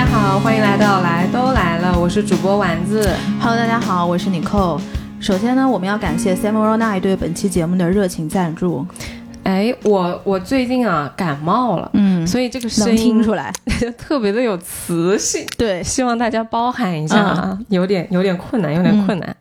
大家好，欢迎来到来都来了，我是主播丸子。Hello，大家好，我是 Nicole。首先呢，我们要感谢 Nine 对本期节目的热情赞助。哎，我我最近啊感冒了，嗯，所以这个声能听出来。特别的有磁性，对，希望大家包涵一下啊，有点有点困难，有点困难。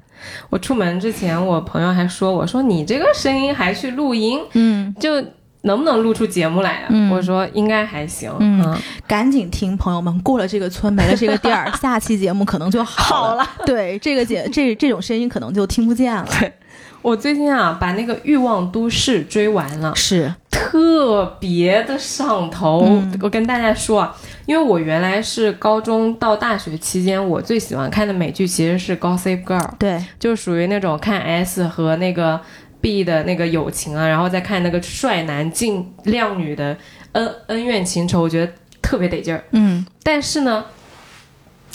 我出门之前，我朋友还说我说你这个声音还去录音，嗯，就能不能录出节目来啊？嗯我说应该还行，嗯啊赶紧听，朋友们，过了这个村，没了这个店儿，下期节目可能就好了。对，这个节 这这种声音可能就听不见了。我最近啊把那个《欲望都市》追完了，是，特别的上头。嗯我跟大家说啊，因为我原来是高中到大学期间，我最喜欢看的美剧其实是《Gossip Girl》，对，就属于那种看 S 和那个 B 的那个友情啊，然后再看那个帅男敬靓女的恩恩怨情仇，我觉得特别得劲儿。嗯但是呢，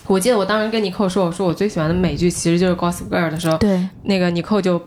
我记得我当时跟尼寇说，我说我最喜欢的美剧其实就是《Gossip Girl》的时候，对那个尼寇就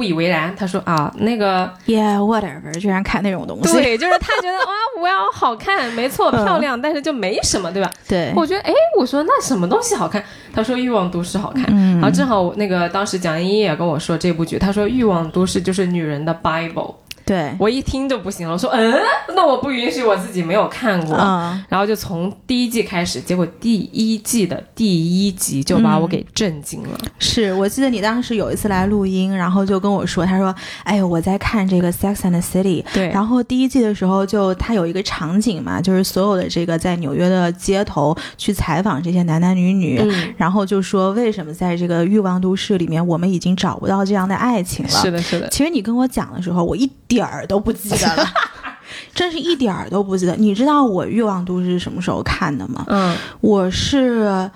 不以为然，他说啊，那个，Yeah，whatever，居然看那种东西。对，就是他觉得哇，我要好看，没错，漂亮，但是就没什么，对吧？对，我觉得，哎，我说那什么东西好看？他说《欲望都市》好看。嗯然后正好那个当时蒋依依也跟我说这部剧，他说《欲望都市》就是女人的 Bible，对，我一听就不行了，我说嗯，那我不允许我自己没有看过。嗯，然后就从第一季开始，结果第一季的第一集就把我给震惊了。是我记得你当时有一次来录音，然后就跟我说，他说：“哎呦，我在看这个《Sex and the City》。”对，然后第一季的时候就，他有一个场景嘛，就是所有的这个在纽约的街头去采访这些男男女女，嗯，然后就说为什么在这个欲望都市里面，我们已经找不到这样的爱情了。是的，是的，其实你跟我讲的时候，我一点儿都不记得了，真是一点儿都不记得。你知道我欲望都市是什么时候看的吗？嗯，我是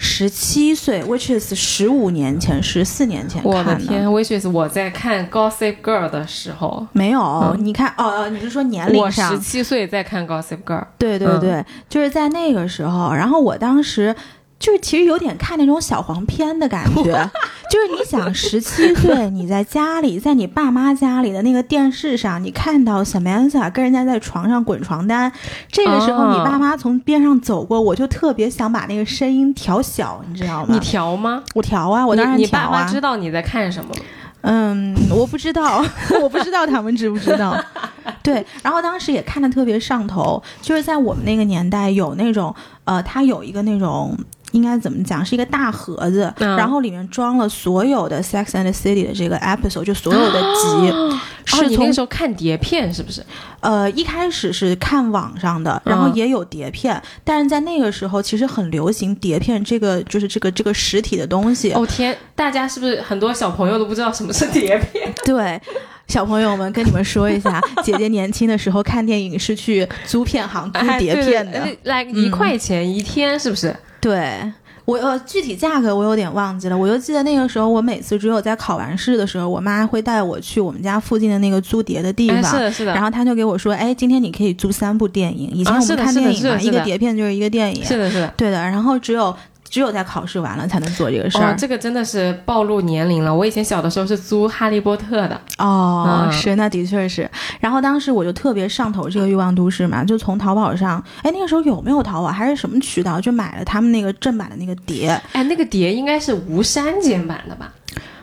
十七岁，which is 十五年前、十四年前看我的天，which is 我在看《Gossip Girl》的时候，没有，嗯你看，哦哦，你是说年龄上十？七岁在看《Gossip Girl》。对对嗯对，就是在那个时候，然后我当时就是其实有点看那种小黄片的感觉，就是你想十七岁你在家里，在你爸妈家里的那个电视上，你看到 Samantha 跟人家在床上滚床单，这个时候哦你爸妈从边上走过，我就特别想把那个声音调小，你知道吗？你调吗？我调啊，我当然你你调啊。爸妈知道你在看什么吗？嗯，我不知道，我不知道他们知不知道。对，然后当时也看的特别上头，就是在我们那个年代有那种，呃，他有一个那种。应该怎么讲？是一个大盒子，嗯然后里面装了所有的《Sex and the City》的这个 episode，就所有的集，哦，是从你那个时候看碟片是不是？呃一开始是看网上的，然后嗯也有碟片，但是在那个时候其实很流行碟片这个就是这个这个实体的东西。哦天，大家是不是很多小朋友都不知道什么是碟片？对，小朋友们跟你们说一下，姐姐年轻的时候看电影是去租片行租碟片的。哎来一块钱一天是不是？对。我呃，具体价格我有点忘记了，我就记得那个时候，我每次只有在考完试的时候，我妈会带我去我们家附近的那个租碟的地哎，方，是的，是的，然后她就给我说，哎，今天你可以租三部电影。以前我们看电影嘛，一个碟片就是一个电影，是的，是的。对的。然后只有只有在考试完了才能做这个事哦儿，。这个真的是暴露年龄了。我以前小的时候是租《哈利波特》的，哦，嗯是，那的确是。然后当时我就特别上头这个欲望都市嘛，就从淘宝上，哎，那个时候有没有淘宝还是什么渠道，就买了他们那个正版的那个碟。哎，那个碟应该是无删减版的吧？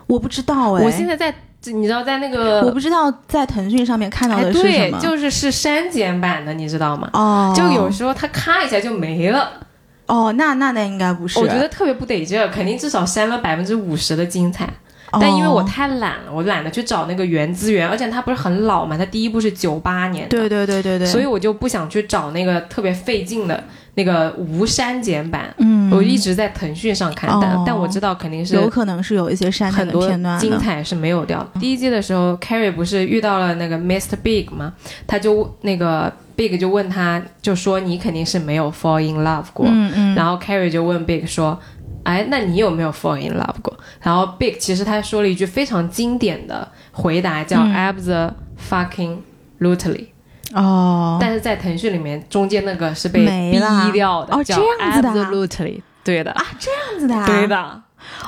我不知道哎，我现在在，你知道在那个，我不知道在腾讯上面看到哎，的是什对，么。就是是删减版的，你知道吗？哦，就有时候它咔一下就没了，哦，那那那应该不是。我觉得特别不得劲儿，肯定至少删了百分之五十的精彩。哦，但因为我太懒了，我懒得去找那个原资源，而且它不是很老嘛，它第一部是九八年的，对对对对对，所以我就不想去找那个特别费劲的那个无删减版。嗯，我一直在腾讯上看，但哦但我知道肯定是有可能是有一些删减的很多片段。精彩是没有掉的。第一季的时候，Carrie 不是遇到了那个 Mr. Big 吗？他就那个 Big 就问他，就说你肯定是没有 fall in love 过。嗯嗯，然后 Carrie 就问 Big 说：“哎，那你有没有 fall in love 过？”然后 Big 其实他说了一句非常经典的回答，叫嗯 “absolutely”。哦，但是在腾讯里面，中间那个是被逼掉的，哦叫这样子的啊 “absolutely”。对的，啊这样子的、啊，对，的。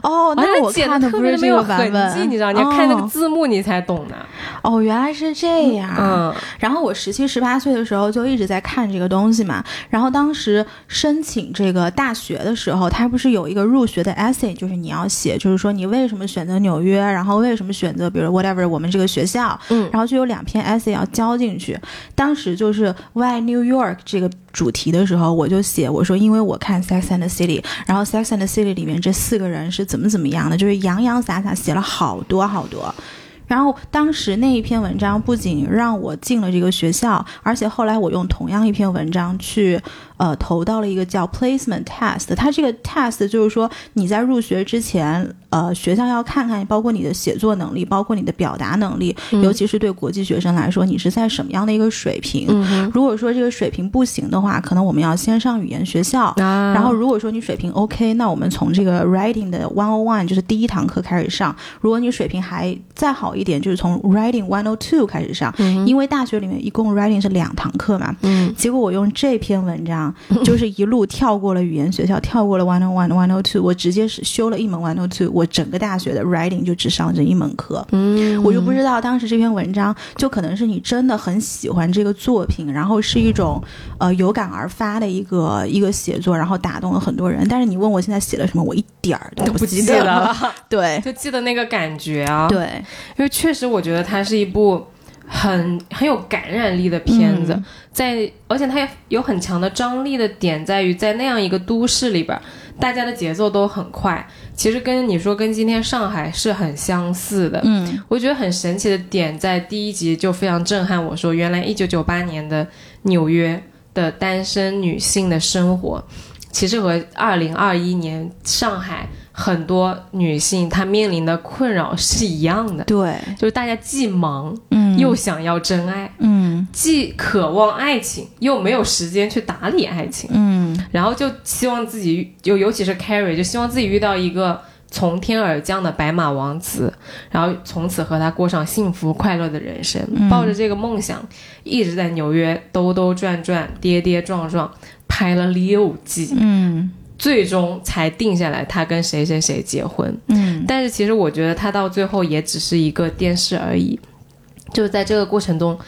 哦，那我剪看的不是这个版本，你知道？你要看那个哦字幕你才懂的。哦，原来是这样。嗯，然后我十七、十八岁的时候就一直在看这个东西嘛。然后当时申请这个大学的时候，它不是有一个入学的 essay，就是你要写，就是说你为什么选择纽约，然后为什么选择比如 whatever 我们这个学校，嗯然后就有两篇 essay 要交进去。当时就是 Why New York 这个主题的时候，我就写我说，因为我看 Sex and the City，然后 Sex and the City 里面这四个人是怎么怎么样的，就是洋洋洒洒写了好多好多。然后当时那一篇文章不仅让我进了这个学校，而且后来我用同样一篇文章去呃投到了一个叫 placement test。它这个 test 就是说你在入学之前，呃，学校要看看包括你的写作能力，包括你的表达能力，尤其是对国际学生来说，你是在什么样的一个水平。嗯如果说这个水平不行的话，可能我们要先上语言学校。啊然后，如果说你水平 OK，那我们从这个 writing 的 one on one 就是第一堂课开始上。如果你水平还再好一点，就是从 writing one o two 开始上。因为大学里面一共 writing 是两堂课嘛。嗯结果我用这篇文章，就是一路跳过了语言学校，跳过了 one on one one o two，我直接是修了一门 one o two，我整个大学的 writing 就只上这一门课。嗯我就不知道当时这篇文章，就可能是你真的很喜欢这个作品，然后是一种呃有感而发的一个一个写作，然后打动了很多人。但是你问我现在写了什么，我一点儿都都不记得记得了，对就记得那个感觉啊。，对，因为确实我觉得它是一部很很有感染力的片子，嗯在而且它也有很强的张力的点在于，在那样一个都市里边，大家的节奏都很快。其实跟你说跟今天上海是很相似的。嗯我觉得很神奇的点在第一集就非常震撼我说，原来一九九八年的纽约的单身女性的生活，其实和二零二一年上海很多女性她面临的困扰是一样的，对，就是大家既忙嗯。又想要真爱，嗯。既渴望爱情又没有时间去打理爱情，嗯。然后就希望自己就尤其是 Carrie，就希望自己遇到一个从天而降的白马王子，然后从此和他过上幸福快乐的人生。嗯。抱着这个梦想，一直在纽约兜兜转转、跌跌撞撞，拍了六季，嗯最终才定下来他跟谁谁谁结婚。嗯但是其实我觉得他到最后也只是一个电视而已。就是在这个过程中，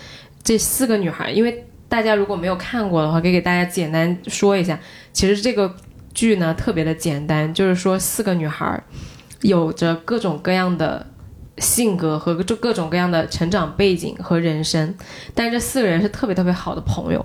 这四个女孩，因为大家如果没有看过的话，可以给大家简单说一下。其实这个剧呢特别的简单，就是说四个女孩有着各种各样的性格和各各种各样的成长背景和人生，但是这四个人是特别特别好的朋友，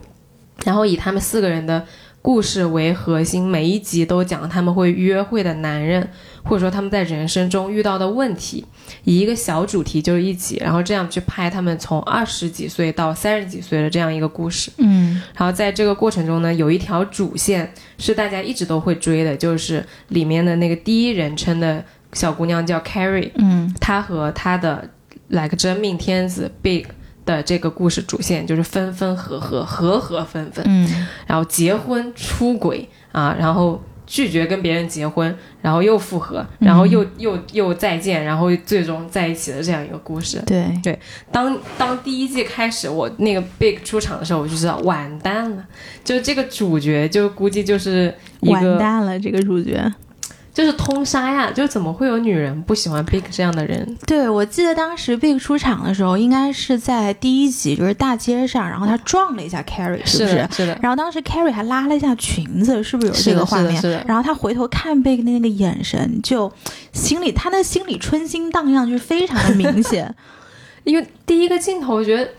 然后以他们四个人的故事为核心，每一集都讲他们会约会的男人，或者说他们在人生中遇到的问题，以一个小主题就是一集，然后这样去拍他们从二十几岁到三十几岁的这样一个故事。嗯然后在这个过程中呢，有一条主线是大家一直都会追的，就是里面的那个第一人称的小姑娘叫 Carrie，嗯她和她的 like 真命天子 Big 的这个故事主线就是分分合合，合合分分。嗯然后结婚、出轨啊，然后拒绝跟别人结婚，然后又复合，然后又、又又再见，然后最终在一起的这样一个故事。对对，当当第一季开始，我那个 Big 出场的时候，我就知道完蛋了，就这个主角就估计就是一完蛋了，这个主角。就是通杀呀，就怎么会有女人不喜欢 Big 这样的人？对，我记得当时 Big 出场的时候，应该是在第一集，就是大街上，然后他撞了一下 Carrie，是不是？的，是的，然后当时 Carrie 还拉了一下裙子，是不是有这个画面？是的是的然后他回头看 Big 的那个眼神，就心里他的心里春心荡漾，就是非常的明显。因为第一个镜头，我觉得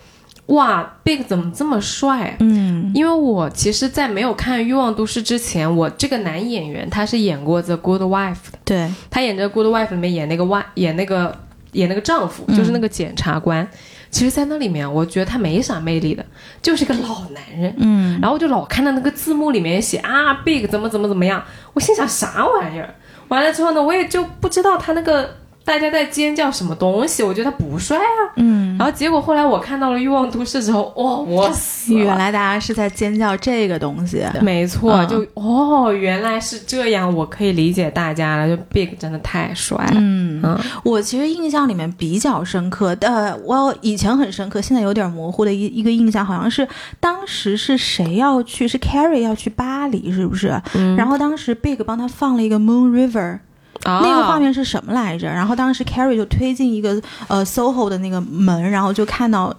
哇，Big 怎么这么帅？嗯因为我其实，在没有看《欲望都市》之前，我这个男演员他是演过《The Good Wife》的，对，他演这《Good Wife》里面演那个外演那个演那个丈夫，嗯就是那个检察官。其实，在那里面，我觉得他没啥魅力的，就是个老男人。嗯然后我就老看到那个字幕里面写啊，Big 怎么怎么怎么样，我心想啥玩意儿？完了之后呢，我也就不知道他那个大家在尖叫什么东西，我觉得他不帅啊。嗯，然后结果后来我看到了《欲望都市》之后，哇，我死了！原来大家是在尖叫这个东西。没错，嗯就哦，原来是这样，我可以理解大家了。就 Big 真的太帅了，嗯，嗯我其实印象里面比较深刻的，呃我以前很深刻，现在有点模糊的一一个印象，好像是当时是谁要去，是 Carrie 要去巴黎，是不是？嗯然后当时 Big 帮他放了一个 Moon River，啊那个画面是什么来着？然后当时 Carrie 就推进一个呃 SOHO 的那个门，然后就看到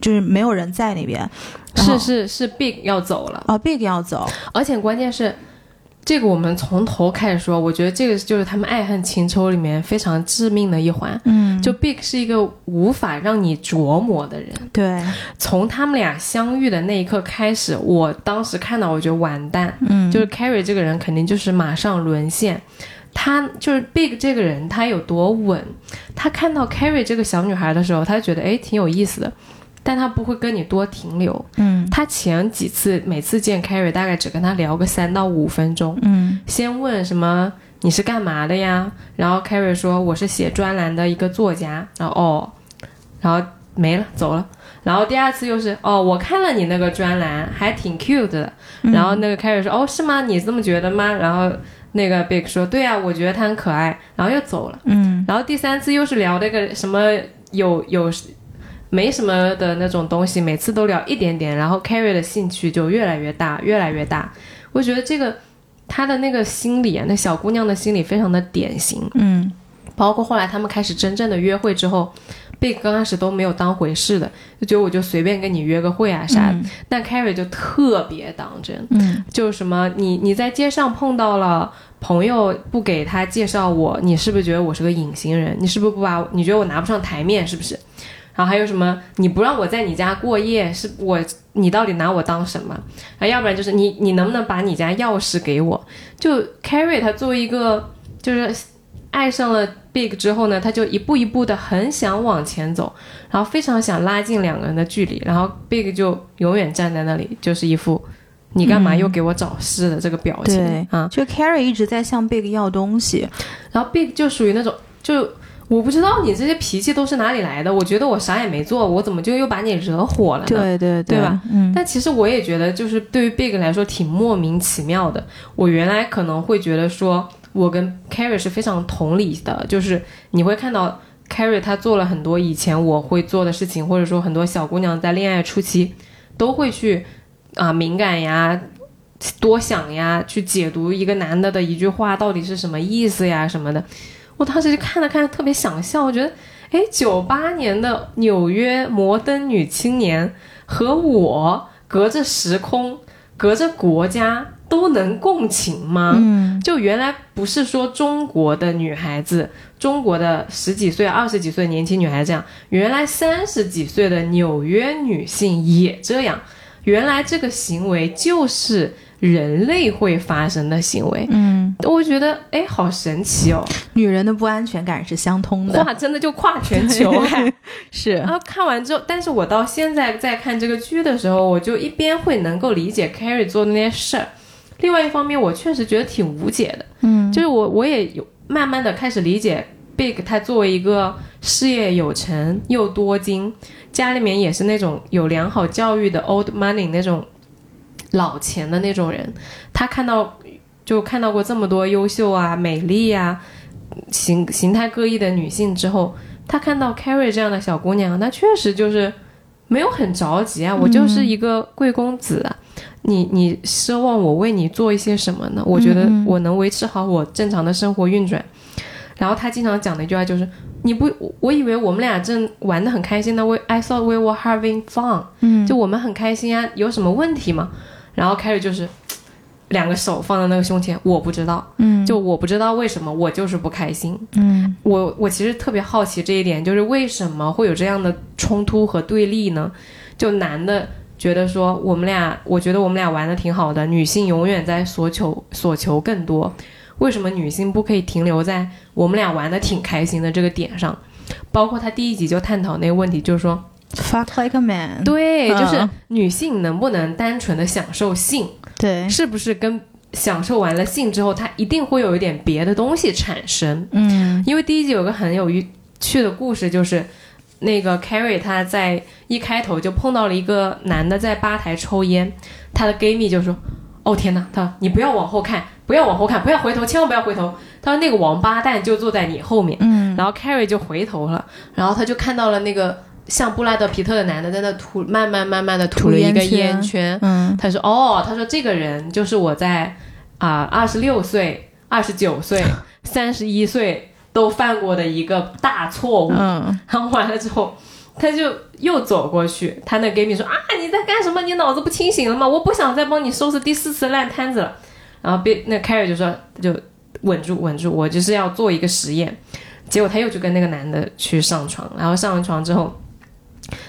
就是没有人在那边，是是是 Big 要走了，啊 Big 要走，而且关键是。这个我们从头开始说，我觉得这个就是他们爱恨情仇里面非常致命的一环。嗯，就 Big 是一个无法让你琢磨的人，对，从他们俩相遇的那一刻开始，我当时看到我觉得完蛋，嗯，就是 Carrie 这个人肯定就是马上沦陷。他就是 Big 这个人，他有多稳？他看到 Carrie 这个小女孩的时候，他就觉得诶挺有意思的，但他不会跟你多停留。嗯他前几次每次见 Carrie，大概只跟他聊个三到五分钟，嗯先问什么你是干嘛的呀？然后 Carrie 说我是写专栏的一个作家，然后哦，然后没了走了。然后第二次又是哦，我看了你那个专栏，还挺 cute 的。然后那个 Carrie 说哦是吗？你这么觉得吗？然后那个 Big 说对啊，我觉得他很可爱。然后又走了。嗯然后第三次又是聊那个什么有有没什么的那种东西，每次都聊一点点，然后 Carrie 的兴趣就越来越大，越来越大。我觉得这个他的那个心理啊，那小姑娘的心理非常的典型。嗯包括后来他们开始真正的约会之后，Big 刚开始都没有当回事的，就觉得我就随便跟你约个会啊啥的。但 Carrie 就特别当真，嗯就什么你你在街上碰到了朋友不给他介绍我，你是不是觉得我是个隐形人？你是不是不把你觉得我拿不上台面？是不是？然后还有什么？你不让我在你家过夜，是我你到底拿我当什么？啊，要不然就是你你能不能把你家钥匙给我？就 Carrie 他作为一个就是爱上了 Big 之后呢，他就一步一步的很想往前走，然后非常想拉近两个人的距离，然后 Big 就永远站在那里，就是一副你干嘛又给我找事的这个表情、对啊。就 Carrie 一直在向 Big 要东西，然后 Big 就属于那种就。我不知道你这些脾气都是哪里来的，我觉得我啥也没做，我怎么就又把你惹火了呢？对对对吧？嗯但其实我也觉得，就是对于 Big 来说挺莫名其妙的。我原来可能会觉得说，我跟 Carrie 是非常同理的，就是你会看到 Carrie 她做了很多以前我会做的事情，或者说很多小姑娘在恋爱初期都会去啊、敏感呀、多想呀，去解读一个男的的一句话到底是什么意思呀什么的。我当时就看了看，特别想笑，我觉得，哎，九八年的纽约摩登女青年和我隔着时空、隔着国家都能共情吗？嗯就原来不是说中国的女孩子，中国的十几岁、二十几岁年轻女孩这样，原来三十几岁的纽约女性也这样。原来这个行为就是人类会发生的行为，嗯，我觉得哎，好神奇哦！女人的不安全感是相通的，哇，真的就跨全球 哎！是然后看完之后，但是我到现在在看这个剧的时候，我就一边会能够理解 Carrie 做的那些事儿，另外一方面我确实觉得挺无解的。嗯就是我我也有慢慢的开始理解 Big 他作为一个事业有成又多金，家里面也是那种有良好教育的 old money 那种老钱的那种人，他看到就看到过这么多优秀啊、美丽啊、形形态各异的女性之后，他看到 Carrie 这样的小姑娘，那确实就是没有很着急啊，我就是一个贵公子啊。你你奢望我为你做一些什么呢？我觉得我能维持好我正常的生活运转。然后他经常讲的一句话就是：“你不，我我以为我们俩正玩的很开心呢。We I thought we were having fun，嗯就我们很开心啊，有什么问题吗？”然后 Carrie 就是两个手放在那个胸前，我不知道，嗯就我不知道为什么，我就是不开心。嗯我我其实特别好奇这一点，就是为什么会有这样的冲突和对立呢？就男的觉得说我们俩，我觉得我们俩玩的挺好的，女性永远在索求索求更多，为什么女性不可以停留在我们俩玩的挺开心的这个点上？包括他第一集就探讨那个问题，就是说，，fuck like a man，对，就是嗯女性能不能单纯的享受性，对，是不是跟享受完了性之后，她一定会有一点别的东西产生？嗯。因为第一集有个很有趣的故事，就是那个 Carrie 她在一开头就碰到了一个男的在吧台抽烟，她的 gay 蜜就说：“哦天哪，他说你不要往后看，不要往后看，不要回头，千万不要回头。”他说那个王八蛋就坐在你后面，嗯然后 Carrie 就回头了，然后他就看到了那个像布拉德皮特的男的在那吐，慢慢慢慢的吐了一个烟圈烟圈。嗯他说：“哦，他说这个人就是我在啊二十六岁二十九岁、三十一岁都犯过的一个大错误。嗯然后完了之后，他就又走过去，他那 gay 蜜说啊，你在干什么？你脑子不清醒了吗？我不想再帮你收拾第四次烂摊子了。然后被那 Carrie 就说就稳住稳住，我就是要做一个实验。结果他又去跟那个男的去上床，然后上完床之后。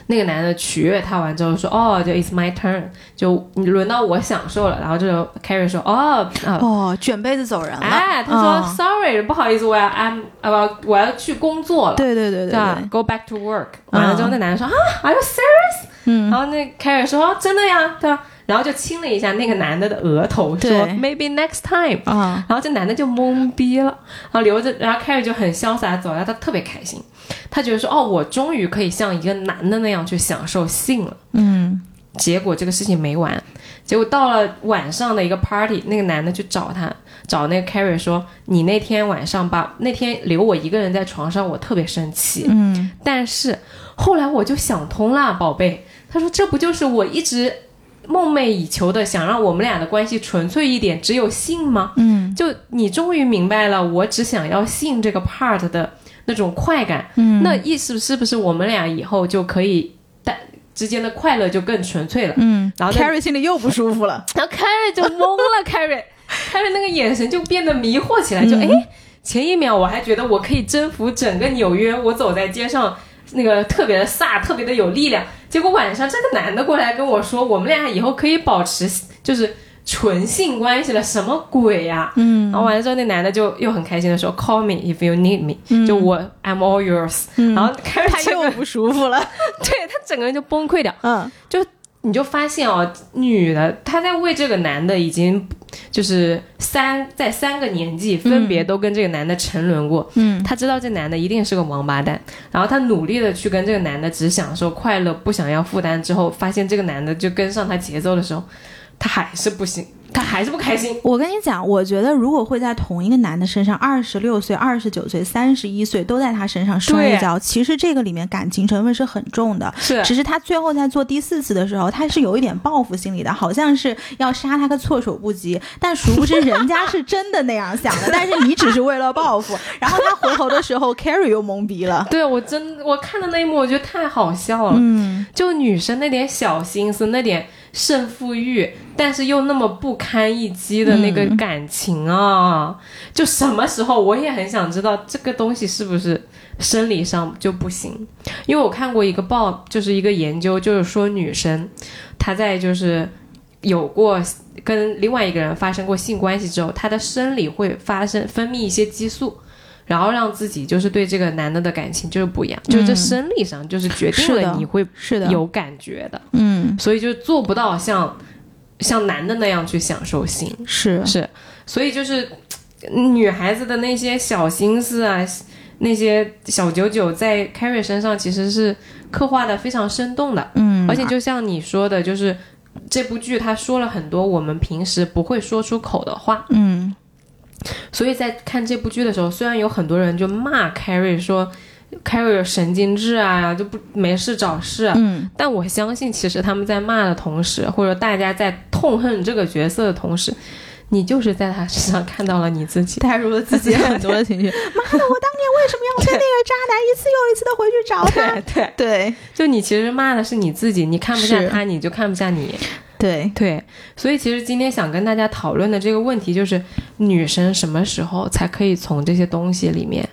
那个男的取悦他完之后说：“哦，就 It's my turn，就轮到我享受了。”然后这时候 Carrie 说：“哦，啊，哦，卷被子走人了。哎，他说、嗯 Sorry，不好意思，我要 I'm 呃我要去工作了。”对对对对，？Go back to work。完了之后，嗯那男的说啊，Are you serious？嗯然后那凯尔说哦真的呀，对吧？然后就亲了一下那个男的的额头，说 Maybe next time。啊，然后这男的就懵逼了，然后留着，然后凯尔就很潇洒地走了，他特别开心，他觉得说哦，我终于可以像一个男的那样去享受性了。嗯结果这个事情没完，结果到了晚上的一个 party，那个男的去找他，找那个 Carrie 说：“你那天晚上把那天留我一个人在床上，我特别生气。嗯但是后来我就想通了，宝贝。”他说：“这不就是我一直梦寐以求的，想让我们俩的关系纯粹一点，只有性吗？嗯就你终于明白了，我只想要性这个 part 的那种快感。嗯，那意思是不是我们俩以后就可以带之间的快乐就更纯粹了？”嗯，然后那 Carrie 心里又不舒服了。然后 Carrie 就懵了，Carrie，Carrie 那个眼神就变得迷惑起来，就嗯哎，前一秒我还觉得我可以征服整个纽约，我走在街上那个特别的飒，特别的有力量，结果晚上这个男的过来跟我说，我们俩以后可以保持就是纯性关系了，什么鬼呀、嗯。然后完了之后，那男的就又很开心的说，Call me if you need me，、就我 I'm all yours、然后他又不舒服了。对他整个人就崩溃掉。嗯。就你就发现哦，女的她在为这个男的已经就是三在三个年纪分别都跟这个男的沉沦过，嗯。她知道这男的一定是个王八蛋，然后她努力的去跟这个男的只享受快乐，不想要负担，之后发现这个男的就跟上她节奏的时候，她还是不行，她还是不开心。我跟你讲，我觉得如果会在同一个男的身上，二十六岁、二十九岁、三十一岁都在他身上摔一跤，其实这个里面感情成分是很重的。是只是他最后在做第四次的时候，他是有一点报复心理的，好像是要杀他个措手不及，但殊不知人家是真的那样想的，但是你只是为了报复。然后他回头的时候，Carrie 又懵逼了。对我真我看的那一幕，我觉得太好笑了。嗯就女生那点小心思，那点胜负欲，但是又那么不堪一击的那个嗯感情啊，就什么时候我也很想知道这个东西是不是生理上就不行？因为我看过一个报，就是一个研究，就是说女生她在就是有过跟另外一个人发生过性关系之后，她的生理会发生分泌一些激素。然后让自己就是对这个男的的感情就是不一样，就是这嗯。生理上就是决定了你会是的，有感觉的，嗯。所以就做不到像像男的那样去享受性，是。是，所以就是嗯女孩子的那些小心思啊，那些小九九在 Carrie 身上其实是刻画的非常生动的，嗯，而且就像你说的，就是这部剧他说了很多我们平时不会说出口的话，嗯所以在看这部剧的时候，虽然有很多人就骂 Carrie 说 Carrie 有神经质啊，就不没事找事啊，嗯但我相信，其实他们在骂的同时，或者大家在痛恨这个角色的同时，你就是在他身上看到了你自己。带入了自己很多的情绪。妈的，我当年为什么要跟那个渣男一次又一次的回去找他？对，对就你其实骂的是你自己，你看不下他，你就看不下你。对，对，所以其实今天想跟大家讨论的这个问题就是，女生什么时候才可以从这些东西里面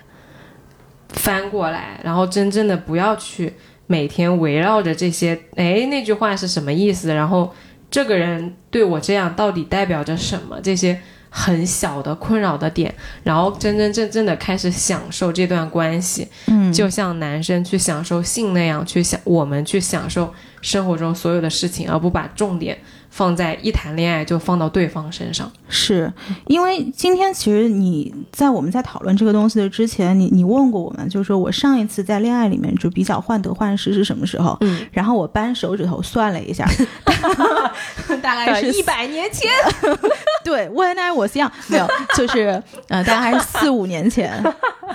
翻过来，然后真正的不要去每天围绕着这些，哎，那句话是什么意思？然后这个人对我这样到底代表着什么？这些很小的困扰的点，然后真真正正的开始享受这段关系，嗯，就像男生去享受性那样去享，我们去享受生活中所有的事情，而不把重点放在一谈恋爱就放到对方身上。是因为今天其实你在我们在讨论这个东西的之前，你你问过我们，就是说我上一次在恋爱里面就比较患得患失是什么时候？嗯，然后我扳手指头算了一下，大概是一百年前，对，When I was young，没有，就是呃，大概是四五年前。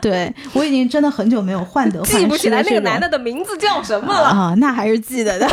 对我已经真的很久没有患得患失记不起来那个男的的名字叫什么了。啊，那还是记得的。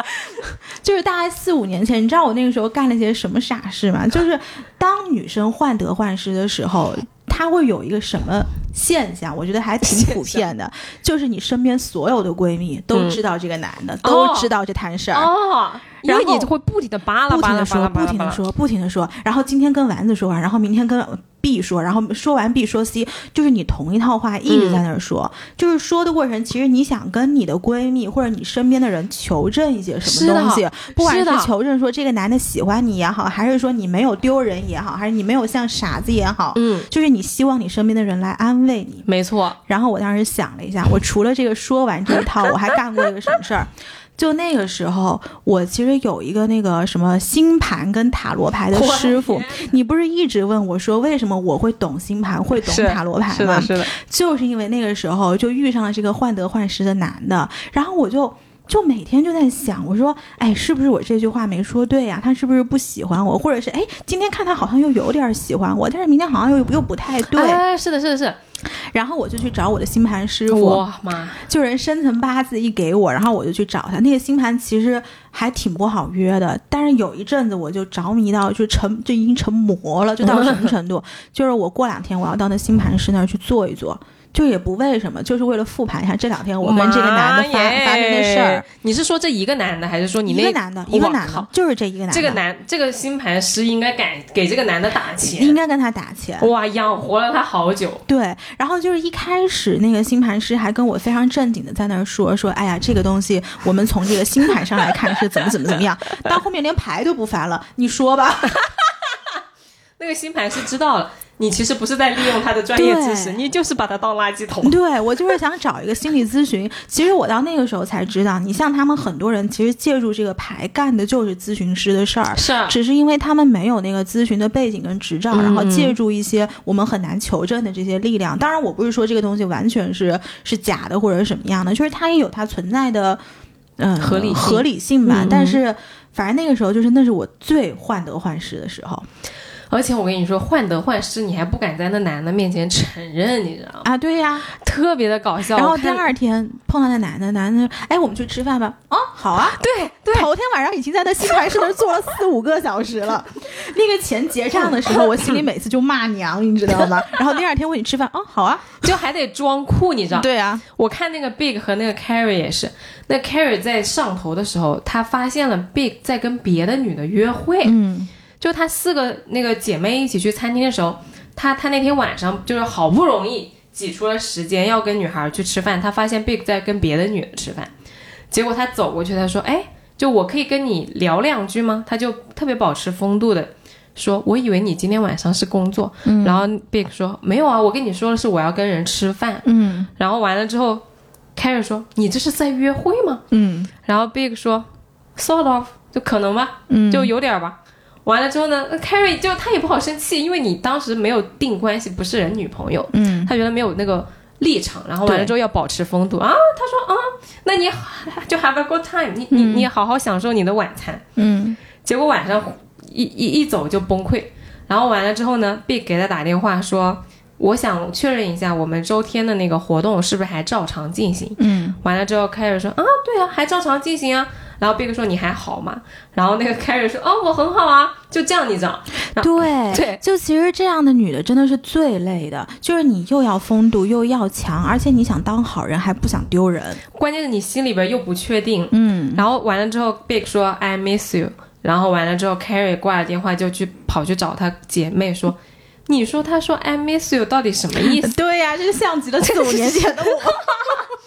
就是大概四五年前，你知道我那个时候干了些什么傻事吗？就是当女生患得患失的时候，她会有一个什么现象？我觉得还挺普遍的，就是你身边所有的闺蜜都知道这个男的，都知道这摊事儿。哦，然后你会不停的扒拉不停的说，不停的说，不停的说，然后今天跟丸子说完，然后明天跟 B 说，然后说完 B 说 C，就是你同一套话一直在那儿说，就是说的过程，其实你想跟你的闺蜜或者你身边的人求证一些什么东西，不管是求证说这个男的喜欢你也好，还是说你没有丢人也好，还是你没有像傻子也好，嗯，就是你希望你身边的人来安慰你。没错，然后我当时想了一下，我除了这个说完这一套，我还干过一个什么事儿？就那个时候，我其实有一个那个什么星盘跟塔罗牌的师傅，你不是一直问我说为什么我会懂星盘，会懂塔罗牌吗是的，？是的，就是因为那个时候就遇上了这个患得患失的男的，然后我就。就每天就在想，我说，哎，是不是我这句话没说对呀、他是不是不喜欢我？或者是，哎，今天看他好像又有点喜欢我，但是明天好像又又不太对。哎，是的，是的，是的，然后我就去找我的星盘师傅，哇妈，就人生辰八字一给我，然后我就去找他。那个星盘其实还挺不好约的，但是有一阵子我就着迷到就成就已经成魔了，就到什么程度？就是我过两天我要到那星盘师那儿去坐一坐，就也不为什么，就是为了复盘一下这两天我跟这个男的发发生的事儿。。你是说这一个男的，还是说你那一个男的，一个男的，就是这一个男的，这个男这个星盘师应该给给这个男的打钱应，该跟他打钱。哇，养活了他好久。对，然后就是一开始那个星盘师还跟我非常正经的在那儿说说，哎呀，这个东西我们从这个星盘上来看是怎么怎么怎么样，到后面连牌都不发了，你说吧。那个星盘是知道了，你其实不是在利用他的专业知识，你就是把他当垃圾桶。对我就是想找一个心理咨询。其实我到那个时候才知道，你像他们很多人其实借助这个牌干的就是咨询师的事儿。是啊，只是因为他们没有那个咨询的背景跟执照，嗯然后借助一些我们很难求证的这些力量。当然，我不是说这个东西完全是是假的或者是什么样的，就是它也有它存在的，嗯、合理合理性吧。但是，反正那个时候就是那是我最患得患失的时候而且我跟你说，患得患失，你还不敢在那男的面前承认，你知道吗？啊，对呀。特别的搞笑。然后第二天碰到那男的，男的，哎，我们去吃饭吧。哦，好啊。对对，头天晚上已经在那新牌室那儿坐了四五个小时了，那个钱结账的时候，我心里每次就骂娘，你知道吗？然后第二天问你吃饭，哦，好啊，就还得装酷，你知道？对啊，我看那个 Big 和那个 Carrie 也是，那 Carrie 在上头的时候，他发现了 Big 在跟别的女的约会，嗯就他四个那个姐妹一起去餐厅的时候，他他那天晚上就是好不容易挤出了时间要跟女孩去吃饭，他发现 Big 在跟别的女的吃饭，结果他走过去，他说：“哎，就我可以跟你聊两句吗？”他就特别保持风度的说：“我以为你今天晚上是工作。然后 Big 说：“没有啊，我跟你说的是我要跟人吃饭。”嗯然后完了之后，Carrie 说：“你这是在约会吗嗯？”然后 Big 说：“sort of，就可能吧，嗯，就有点儿吧。”完了之后呢，Carrie 就他也不好生气，因为你当时没有定关系，不是人女朋友，嗯他觉得没有那个立场，然后完了之后要保持风度啊。他说啊，那你 就 have a good time，你你你好好享受你的晚餐。嗯结果晚上一一一走就崩溃，然后完了之后呢，Big 给他打电话说，我想确认一下我们周天的那个活动是不是还照常进行。嗯完了之后，Carrie 说啊，对啊，还照常进行啊。然后 Big 说你还好吗？然后那个 Carrie 说哦，我很好啊，就这样，你知道？对对就其实这样的女的真的是最累的，就是你又要风度又要强，而且你想当好人还不想丢人，关键是你心里边又不确定。嗯然后完了之后，Big 说 I miss you。然后完了之后，Carrie 挂了电话就去跑去找她姐妹说，你说她说 I miss you 到底什么意思？对呀、这是像极了四五年前的我，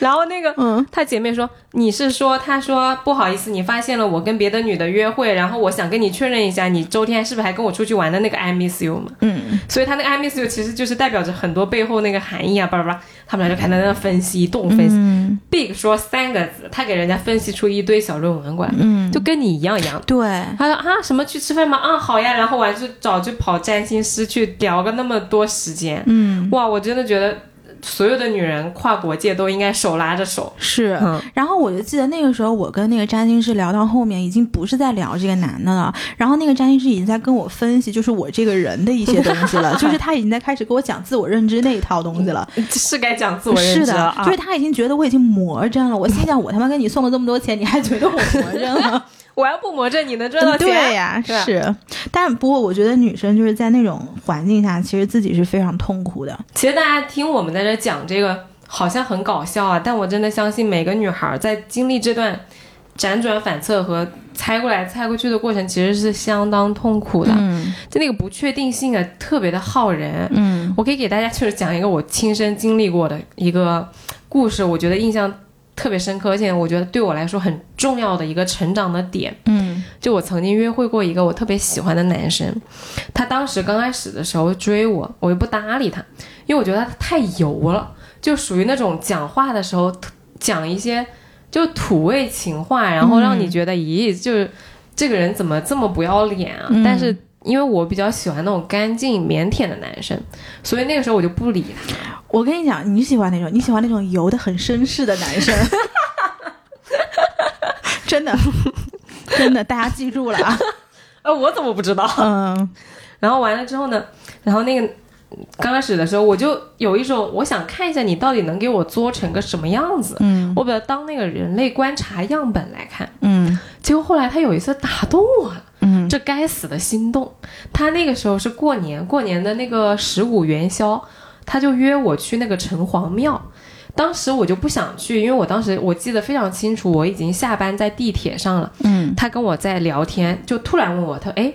然后那个嗯她姐妹说：“你是说，她说不好意思，你发现了我跟别的女的约会，然后我想跟你确认一下，你周天是不是还跟我出去玩的那个 I miss you 嘛？嗯所以她那个 I miss you 其实就是代表着很多背后那个含义啊，巴拉巴拉。他们俩就开始在那分析，动分析。嗯 Big 说三个字，他给人家分析出一堆小论文过来，嗯，就跟你一样一样。对。他说啊，什么去吃饭吗？啊，好呀。然后完就找就跑占星师去聊个那么多时间。嗯，哇，我真的觉得所有的女人跨国界都应该手拉着手。是，嗯然后我就记得那个时候，我跟那个占星师聊到后面，已经不是在聊这个男的了。然后那个占星师已经在跟我分析，就是我这个人的一些东西了，就是他已经在开始给我讲自我认知那一套东西了。是该讲自我认是的，知！就是他已经觉得我已经魔怔了。我心想，我他妈给你送了这么多钱，你还觉得我魔怔了？我要不魔怔，你能赚到钱？对呀，是。但不过我觉得女生就是在那种环境下，其实自己是非常痛苦的。其实大家听我们在这讲这个，好像很搞笑啊，但我真的相信每个女孩在经历这段辗转反侧和猜过来猜过去的过程，其实是相当痛苦的。嗯就那个不确定性啊，特别的耗人。嗯我可以给大家就是讲一个我亲身经历过的一个故事，我觉得印象特别深刻，而且我觉得对我来说很重要的一个成长的点。嗯就我曾经约会过一个我特别喜欢的男生，他当时刚开始的时候追我，我又不搭理他，因为我觉得他太油了，就属于那种讲话的时候讲一些就土味情话，然后让你觉得，咦，就是这个人怎么这么不要脸啊？嗯但是因为我比较喜欢那种干净腼腆的男生，所以那个时候我就不理他。我跟你讲，你喜欢那种，你喜欢那种油的很绅士的男生，真的，真的，大家记住了啊。呃，我怎么不知道？嗯然后完了之后呢，然后那个刚开始的时候，我就有一种我想看一下你到底能给我作成个什么样子，嗯我把它当那个人类观察样本来看。嗯结果后来他有一次打动我了，嗯这该死的心动。他那个时候是过年，过年的那个十五元宵，他就约我去那个城隍庙。当时我就不想去，因为我当时我记得非常清楚，我已经下班在地铁上了。嗯他跟我在聊天，就突然问我，他说：“哎，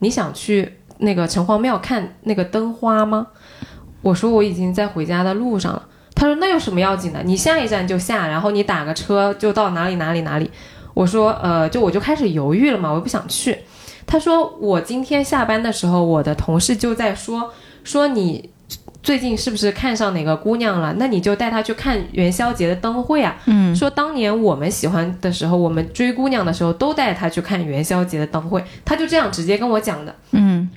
你想去那个城隍庙看那个灯花吗？”我说：“我已经在回家的路上了。”他说：“那有什么要紧的？你下一站就下，然后你打个车就到哪里哪里哪里。”我说：“呃，就我就开始犹豫了嘛，我又不想去。”他说：“我今天下班的时候，我的同事就在说说你。”最近是不是看上哪个姑娘了？那你就带她去看元宵节的灯会啊！嗯说当年我们喜欢的时候，我们追姑娘的时候，都带她去看元宵节的灯会。他就这样直接跟我讲的。嗯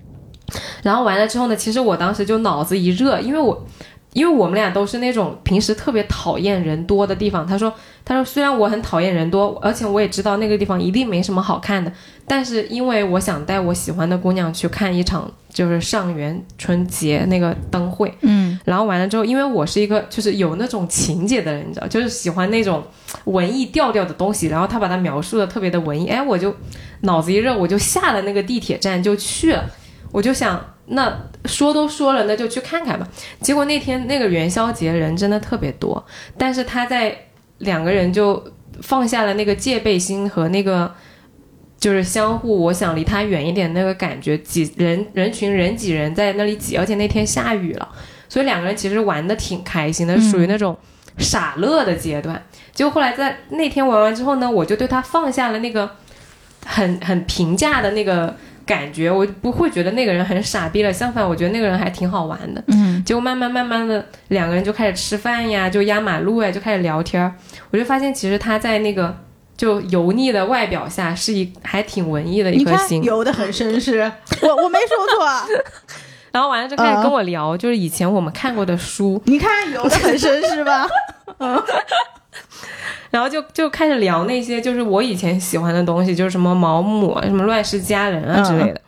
然后完了之后呢，其实我当时就脑子一热，因为我。因为我们俩都是那种平时特别讨厌人多的地方，他说，他说虽然我很讨厌人多，而且我也知道那个地方一定没什么好看的，但是因为我想带我喜欢的姑娘去看一场就是上元春节那个灯会，嗯然后完了之后，因为我是一个就是有那种情节的人，你知道，就是喜欢那种文艺调调的东西。然后他把它描述的特别的文艺，哎，我就脑子一热，我就下了那个地铁站就去了。我就想，那说都说了，那就去看看吧。结果那天那个元宵节人真的特别多，但是他在两个人就放下了那个戒备心和那个。就是相互，我想离他远一点那个感觉，挤人人群人挤人在那里挤，而且那天下雨了，所以两个人其实玩的挺开心的，嗯属于那种傻乐的阶段。结果后来在那天玩完之后呢，我就对他放下了那个很很平价的那个感觉，我不会觉得那个人很傻逼了，相反，我觉得那个人还挺好玩的。嗯结果慢慢慢慢的，两个人就开始吃饭呀，就压马路呀，就开始聊天儿。我就发现其实他在那个就油腻的外表下，是一还挺文艺的一颗心。油的很绅士，我我没说错，然后完了就开始跟我聊，就是以前我们看过的书，你看油的很绅士吧？然后就就开始聊那些就是我以前喜欢的东西，就是什么毛姆啊、什么乱世佳人啊之类的。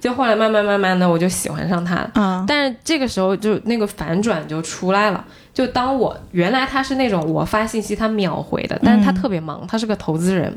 就后来慢慢慢慢的，我就喜欢上他了。嗯但是这个时候就那个反转就出来了，就当我原来他是那种我发信息他秒回的，但是他特别忙，他是个投资人，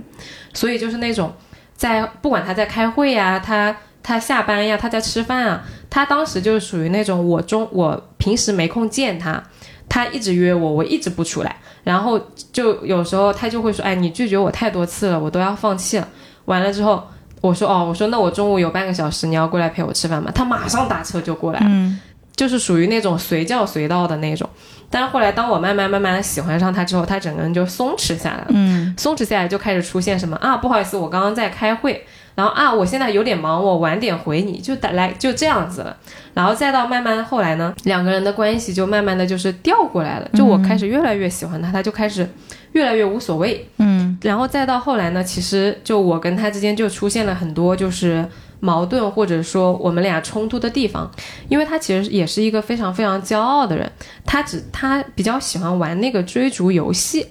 所以就是那种在不管他在开会呀，他他下班呀，他在吃饭啊，他当时就是属于那种我中我平时没空见他，他一直约我，我一直不出来，然后就有时候他就会说，哎，你拒绝我太多次了，我都要放弃了。完了之后，我说哦，我说那我中午有半个小时，你要过来陪我吃饭吗？他马上打车就过来了。嗯就是属于那种随叫随到的那种。但是后来，当我慢慢慢慢的喜欢上他之后，他整个人就松弛下来了。嗯松弛下来就开始出现什么啊，不好意思，我刚刚在开会，然后啊，我现在有点忙，我晚点回你，就打来就这样子了。然后再到慢慢后来呢，两个人的关系就慢慢的就是调过来了，就我开始越来越喜欢他，他就开始越来越无所谓。嗯然后再到后来呢，其实就我跟他之间就出现了很多就是矛盾，或者说我们俩冲突的地方，因为他其实也是一个非常非常骄傲的人，他只他比较喜欢玩那个追逐游戏，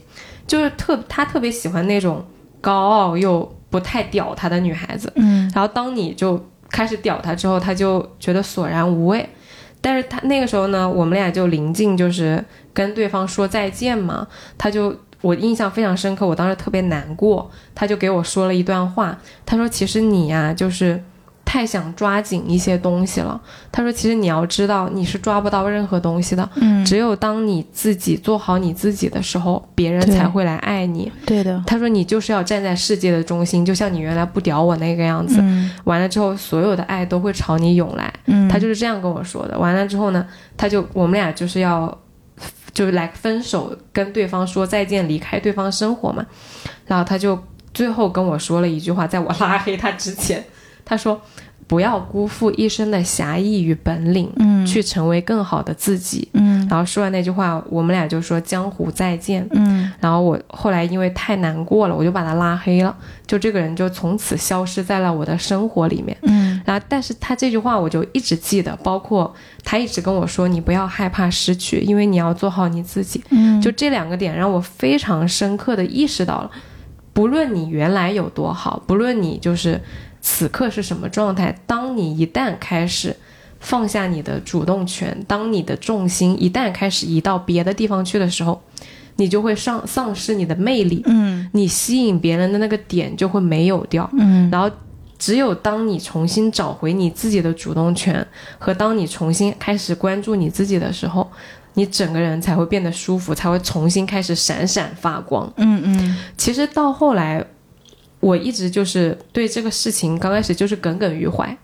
就是特他特别喜欢那种高傲又不太屌他的女孩子，嗯然后当你就开始屌他之后，他就觉得索然无味。但是他那个时候呢，我们俩就临近就是跟对方说再见嘛，他就我印象非常深刻，我当时特别难过，他就给我说了一段话，他说：“其实你呀，就是。”太想抓紧一些东西了。他说：“其实你要知道，你是抓不到任何东西的。嗯，只有当你自己做好你自己的时候，别人才会来爱你。对的”，他说：“你就是要站在世界的中心，就像你原来不屌我那个样子。嗯完了之后，所有的爱都会朝你涌来。”嗯，他就是这样跟我说的。完了之后呢，他就我们俩就是要就是来分手，跟对方说再见，离开对方生活嘛。然后他就最后跟我说了一句话，在我拉黑他之前，他说：“不要辜负一生的侠义与本领，嗯去成为更好的自己。”嗯然后说完那句话，我们俩就说江湖再见。嗯然后我后来因为太难过了，我就把他拉黑了，就这个人就从此消失在了我的生活里面。嗯然后，但是他这句话我就一直记得，包括他一直跟我说，你不要害怕失去，因为你要做好你自己。嗯，就这两个点让我非常深刻的意识到了，不论你原来有多好，不论你就是此刻是什么状态，当你一旦开始放下你的主动权，当你的重心一旦开始移到别的地方去的时候，你就会丧丧失你的魅力，嗯。你吸引别人的那个点就会没有掉。嗯。然后，只有当你重新找回你自己的主动权，和当你重新开始关注你自己的时候，你整个人才会变得舒服，才会重新开始闪闪发光。嗯嗯。其实到后来，我一直就是对这个事情刚开始就是耿耿于怀。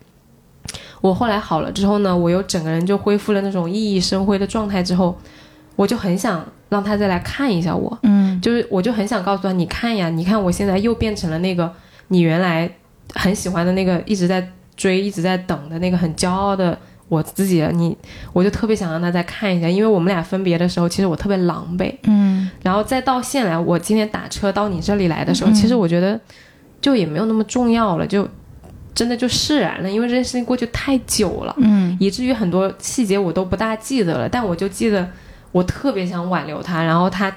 我后来好了之后呢，我又整个人就恢复了那种熠熠生辉的状态之后，我就很想让他再来看一下我。嗯就是我就很想告诉他，你看呀，你看我现在又变成了那个你原来很喜欢的那个一直在追、一直在等的那个很骄傲的我自己了。你，我就特别想让他再看一下，因为我们俩分别的时候，其实我特别狼狈。嗯然后再到现来，我今天打车到你这里来的时候，嗯其实我觉得就也没有那么重要了，就真的就释然了，因为这件事情过去太久了。嗯以至于很多细节我都不大记得了，但我就记得我特别想挽留他，然后他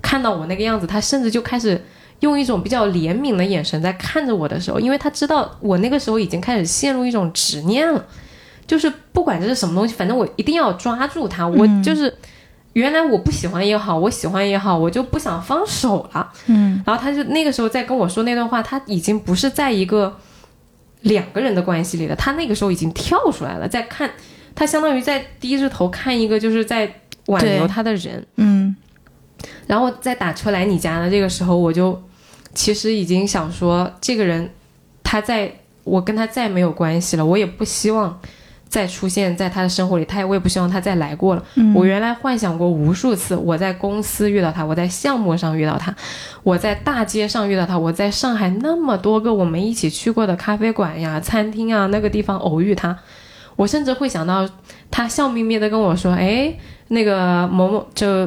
看到我那个样子，他甚至就开始用一种比较怜悯的眼神在看着我的时候，因为他知道我那个时候已经开始陷入一种执念了，就是不管这是什么东西，反正我一定要抓住他，我就是。原来我不喜欢也好，我喜欢也好，我就不想放手了。嗯然后他就那个时候在跟我说那段话，他已经不是在一个两个人的关系里了，他那个时候已经跳出来了，在看他相当于在低着头看一个就是在挽留他的人。嗯然后在打车来你家的这个时候，我就其实已经想说，这个人他在我跟他再没有关系了，我也不希望再出现在他的生活里，他也我也不希望他再来过了。嗯我原来幻想过无数次，我在公司遇到他，我在项目上遇到他，我在大街上遇到他，我在上海那么多个我们一起去过的咖啡馆呀、餐厅啊那个地方偶遇他，我甚至会想到他笑眯眯的跟我说：“哎，那个某某就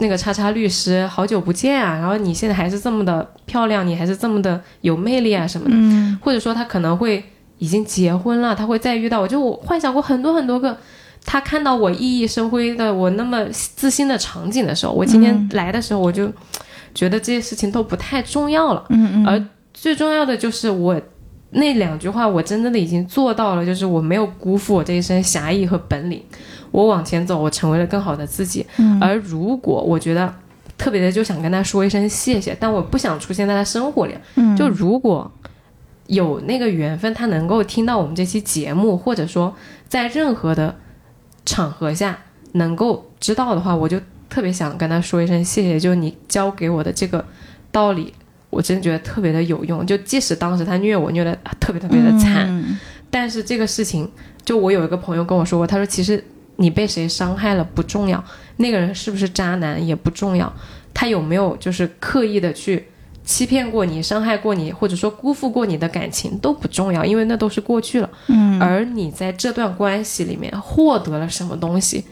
那个叉叉律师，好久不见啊！然后你现在还是这么的漂亮，你还是这么的有魅力啊什么的。”嗯或者说他可能会已经结婚了，他会再遇到我。就我幻想过很多很多个，他看到我熠熠生辉的我那么自信的场景的时候，我今天来的时候，我就觉得这些事情都不太重要了。嗯嗯而最重要的就是我那两句话，我真正的已经做到了，就是我没有辜负我这一身侠义和本领，我往前走，我成为了更好的自己。嗯而如果我觉得特别的就想跟他说一声谢谢，但我不想出现在他生活里，嗯就如果有那个缘分，他能够听到我们这期节目，或者说在任何的场合下能够知道的话，我就特别想跟他说一声谢谢。就是你教给我的这个道理，我真觉得特别的有用。就即使当时他虐我虐的特别特别的惨，嗯但是这个事情，就我有一个朋友跟我说过，他说其实你被谁伤害了不重要，那个人是不是渣男也不重要，他有没有就是刻意的去欺骗过你、伤害过你，或者说辜负过你的感情都不重要，因为那都是过去了。嗯而你在这段关系里面获得了什么东西，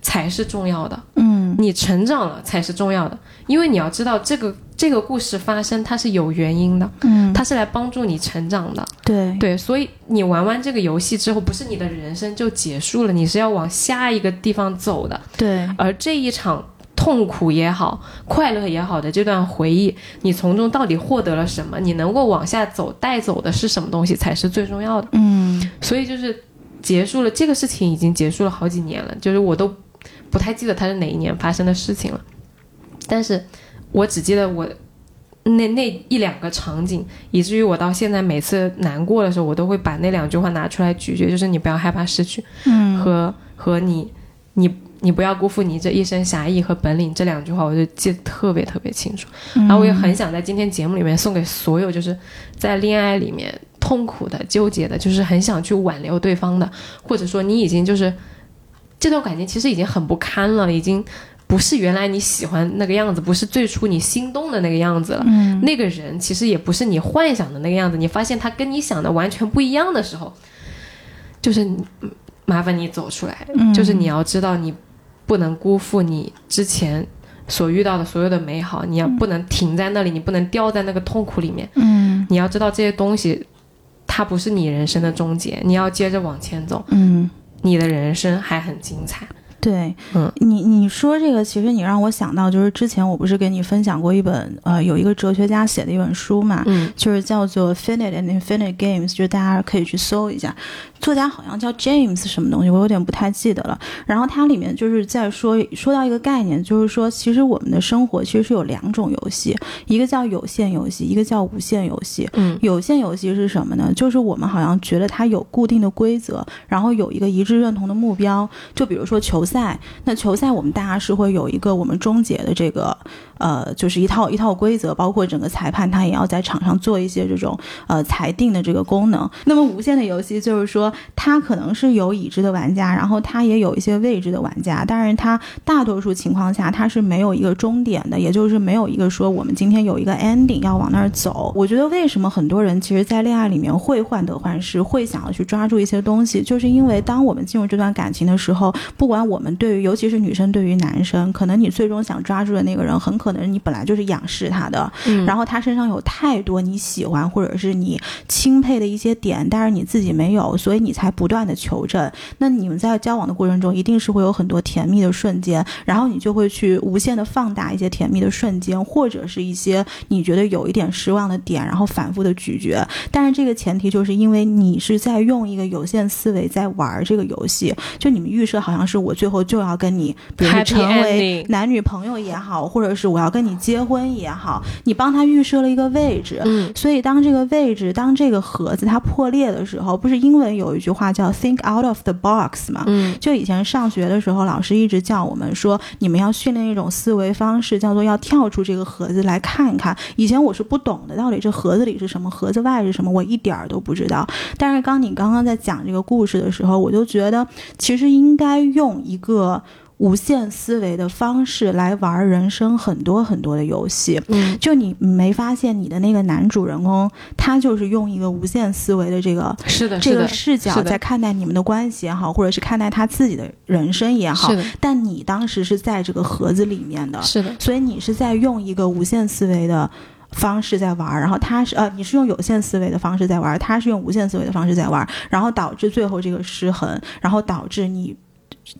才是重要的。嗯你成长了才是重要的，因为你要知道这个这个故事发生它是有原因的，嗯，它是来帮助你成长的。对对，所以你玩完这个游戏之后，不是你的人生就结束了，你是要往下一个地方走的。对而这一场痛苦也好，快乐也好的这段回忆，你从中到底获得了什么？你能够往下走，带走的是什么东西才是最重要的。嗯所以就是结束了这个事情，已经结束了好几年了，就是我都不太记得它是哪一年发生的事情了。但是我只记得我那那一两个场景，以至于我到现在每次难过的时候，我都会把那两句话拿出来咀嚼，就是你不要害怕失去，嗯和和你你你不要辜负你这一身侠义和本领这两句话，我就记得特别特别清楚。嗯然后我也很想在今天节目里面送给所有就是在恋爱里面痛苦的、纠结的，就是很想去挽留对方的，或者说你已经就是这段感情其实已经很不堪了，已经不是原来你喜欢那个样子，不是最初你心动的那个样子了。嗯那个人其实也不是你幻想的那个样子，你发现他跟你想的完全不一样的时候，就是麻烦你走出来，嗯就是你要知道你不能辜负你之前所遇到的所有的美好，你要不能停在那里，你不能掉在那个痛苦里面，嗯你要知道这些东西。它不是你人生的终结，你要接着往前走，嗯。你的人生还很精彩。对，嗯你你说这个，其实你让我想到，就是之前我不是给你分享过一本呃，有一个哲学家写的一本书嘛，嗯就是叫做《Finite and Infinite Games》，就是大家可以去搜一下，作家好像叫 James 什么东西，我有点不太记得了。然后它里面就是在说说到一个概念，就是说其实我们的生活其实是有两种游戏，一个叫有限游戏，一个叫无限游戏。嗯有限游戏是什么呢？就是我们好像觉得它有固定的规则，然后有一个一致认同的目标。就比如说球赛，那球赛我们大家是会有一个我们终结的这个呃，就是一套一套规则，包括整个裁判他也要在场上做一些这种呃裁定的这个功能。那么无限的游戏就是说，它可能是有已知的玩家，然后它也有一些未知的玩家，但是它大多数情况下它是没有一个终点的，也就是没有一个说我们今天有一个 ending 要往那儿走。我觉得为什么很多人其实，在恋爱里面会患得患失，会想要去抓住一些东西，就是因为当我们进入这段感情的时候，不管我们对于，尤其是女生对于男生，可能你最终想抓住的那个人，很可能你本来就是仰视他的，嗯然后他身上有太多你喜欢或者是你钦佩的一些点，但是你自己没有，所以你才不断的求证。那你们在交往的过程中，一定是会有很多甜蜜的瞬间，然后你就会去无限的放大一些甜蜜的瞬间，或者是一些你觉得有一点失望的点，然后反复的咀嚼。但是这个前提就是因为你是在用一个有限思维在玩这个游戏，就你们预设好像是我最后就要跟你，比如成为男女朋友也好，或者是我要跟你结婚也好，你帮他预设了一个位置。嗯所以，当这个位置，当这个盒子它破裂的时候，不是英文有一句话叫 “think out of the box” 嘛？嗯就以前上学的时候，老师一直叫我们说，你们要训练一种思维方式，叫做要跳出这个盒子来看一看。以前我是不懂的，到底这盒子里是什么，盒子外是什么，我一点儿都不知道。但是刚你刚刚在讲这个故事的时候，我就觉得其实应该用一个无限思维的方式来玩人生很多很多的游戏。嗯就你没发现你的那个男主人公，他就是用一个无限思维的这个是的，这个，视角在看待你们的关系也好，或者是看待他自己的人生也好但你当时是在这个盒子里面的，是的，所以你是在用一个无限思维的。方式在玩儿，然后他是呃，你是用有限思维的方式在玩儿，他是用无限思维的方式在玩儿，然后导致最后这个失衡，然后导致你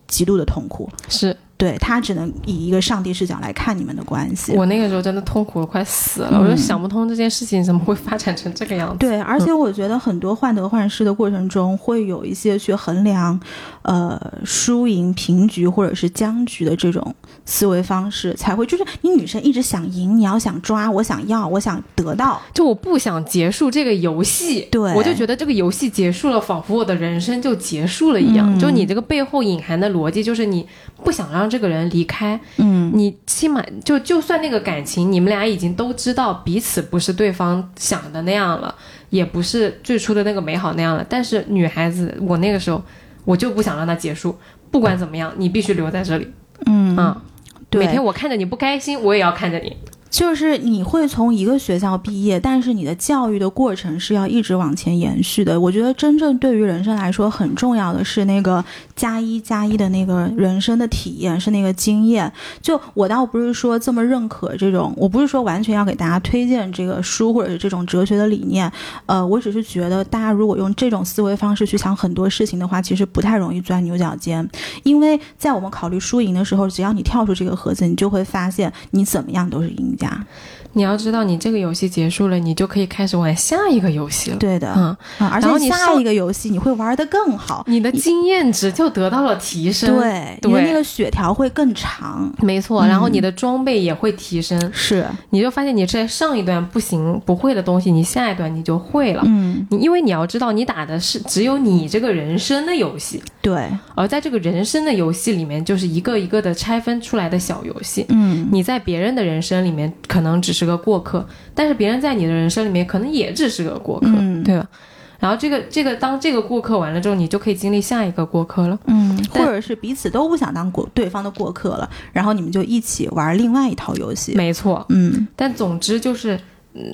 极度的痛苦。是对他只能以一个上帝视角来看你们的关系。我那个时候真的痛苦的快死了，嗯我就想不通这件事情怎么会发展成这个样子。对，而且我觉得很多患得患失的过程中，会有一些去衡量，呃，输赢、平局或者是僵局的这种思维方式，才会就是你女生一直想赢，你要想抓，我想要，我想得到，就我不想结束这个游戏，对我就觉得这个游戏结束了，仿佛我的人生就结束了一样。嗯就你这个背后隐含的逻辑，就是你不想让这个人离开，嗯你起码就就算那个感情，你们俩已经都知道彼此不是对方想的那样了，也不是最初的那个美好那样了。但是女孩子，我那个时候我就不想让它结束，不管怎么样，你必须留在这里。嗯每天我看着你不开心，我也要看着你。就是你会从一个学校毕业，但是你的教育的过程是要一直往前延续的。我觉得真正对于人生来说很重要的是那个加一加一的那个人生的体验，是那个经验。就我倒不是说这么认可这种，我不是说完全要给大家推荐这个书或者是这种哲学的理念，呃，我只是觉得大家如果用这种思维方式去想很多事情的话，其实不太容易钻牛角尖。因为在我们考虑输赢的时候，只要你跳出这个盒子，你就会发现你怎么样都是赢家。你要知道，你这个游戏结束了，你就可以开始玩下一个游戏了。对的，嗯，啊，而然后你下一个游戏你会玩的更好。你的经验值就得到了提升。对，你的对那个血条会更长。没错，嗯然后你的装备也会提升，是，你就发现你在上一段不行不会的东西，你下一段你就会了。嗯，你因为你要知道，你打的是只有你这个人生的游戏，对，而在这个人生的游戏里面，就是一个一个的拆分出来的小游戏。嗯，你在别人的人生里面可能只是个过客，但是别人在你的人生里面可能也只是个过客，嗯对吧？然后这个这个当这个过客完了之后，你就可以经历下一个过客了。嗯，或者是彼此都不想当过对方的过客了，然后你们就一起玩另外一套游戏。没错，嗯但总之就是，嗯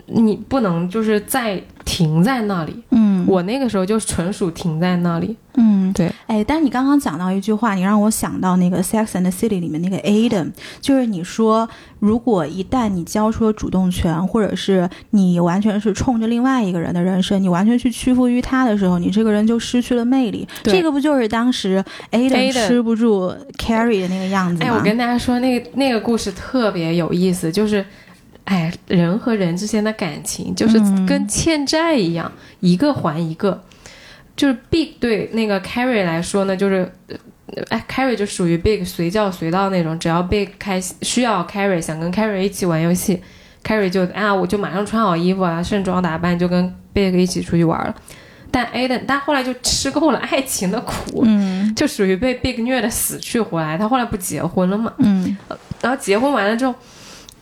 你不能就是再停在那里。嗯，我那个时候就纯属停在那里。嗯对，哎，但是你刚刚讲到一句话，你让我想到那个《Sex and the City》里面那个 Aiden，就是你说，如果一旦你交出了主动权，或者是你完全是冲着另外一个人的人生，你完全去屈服于他的时候，你这个人就失去了魅力。这个不就是当时 Aiden 吃不住 Carrie 的那个样子吗？哎，我跟大家说，那个那个故事特别有意思，就是，哎，人和人之间的感情就是嗯跟欠债一样，一个还一个。就是 Big 对那个 Carrie 来说呢，就是，呃哎，Carrie 就属于 Big 随叫随到那种，只要 Big 开需要 Carrie 想跟 Carrie 一起玩游戏，Carrie 就啊，我就马上穿好衣服啊，盛装打扮就跟 Big 一起出去玩了。但 Aiden 但后来就吃够了爱情的苦，嗯就属于被 Big 虐的死去活来。他后来不结婚了嘛？嗯然后结婚完了之后，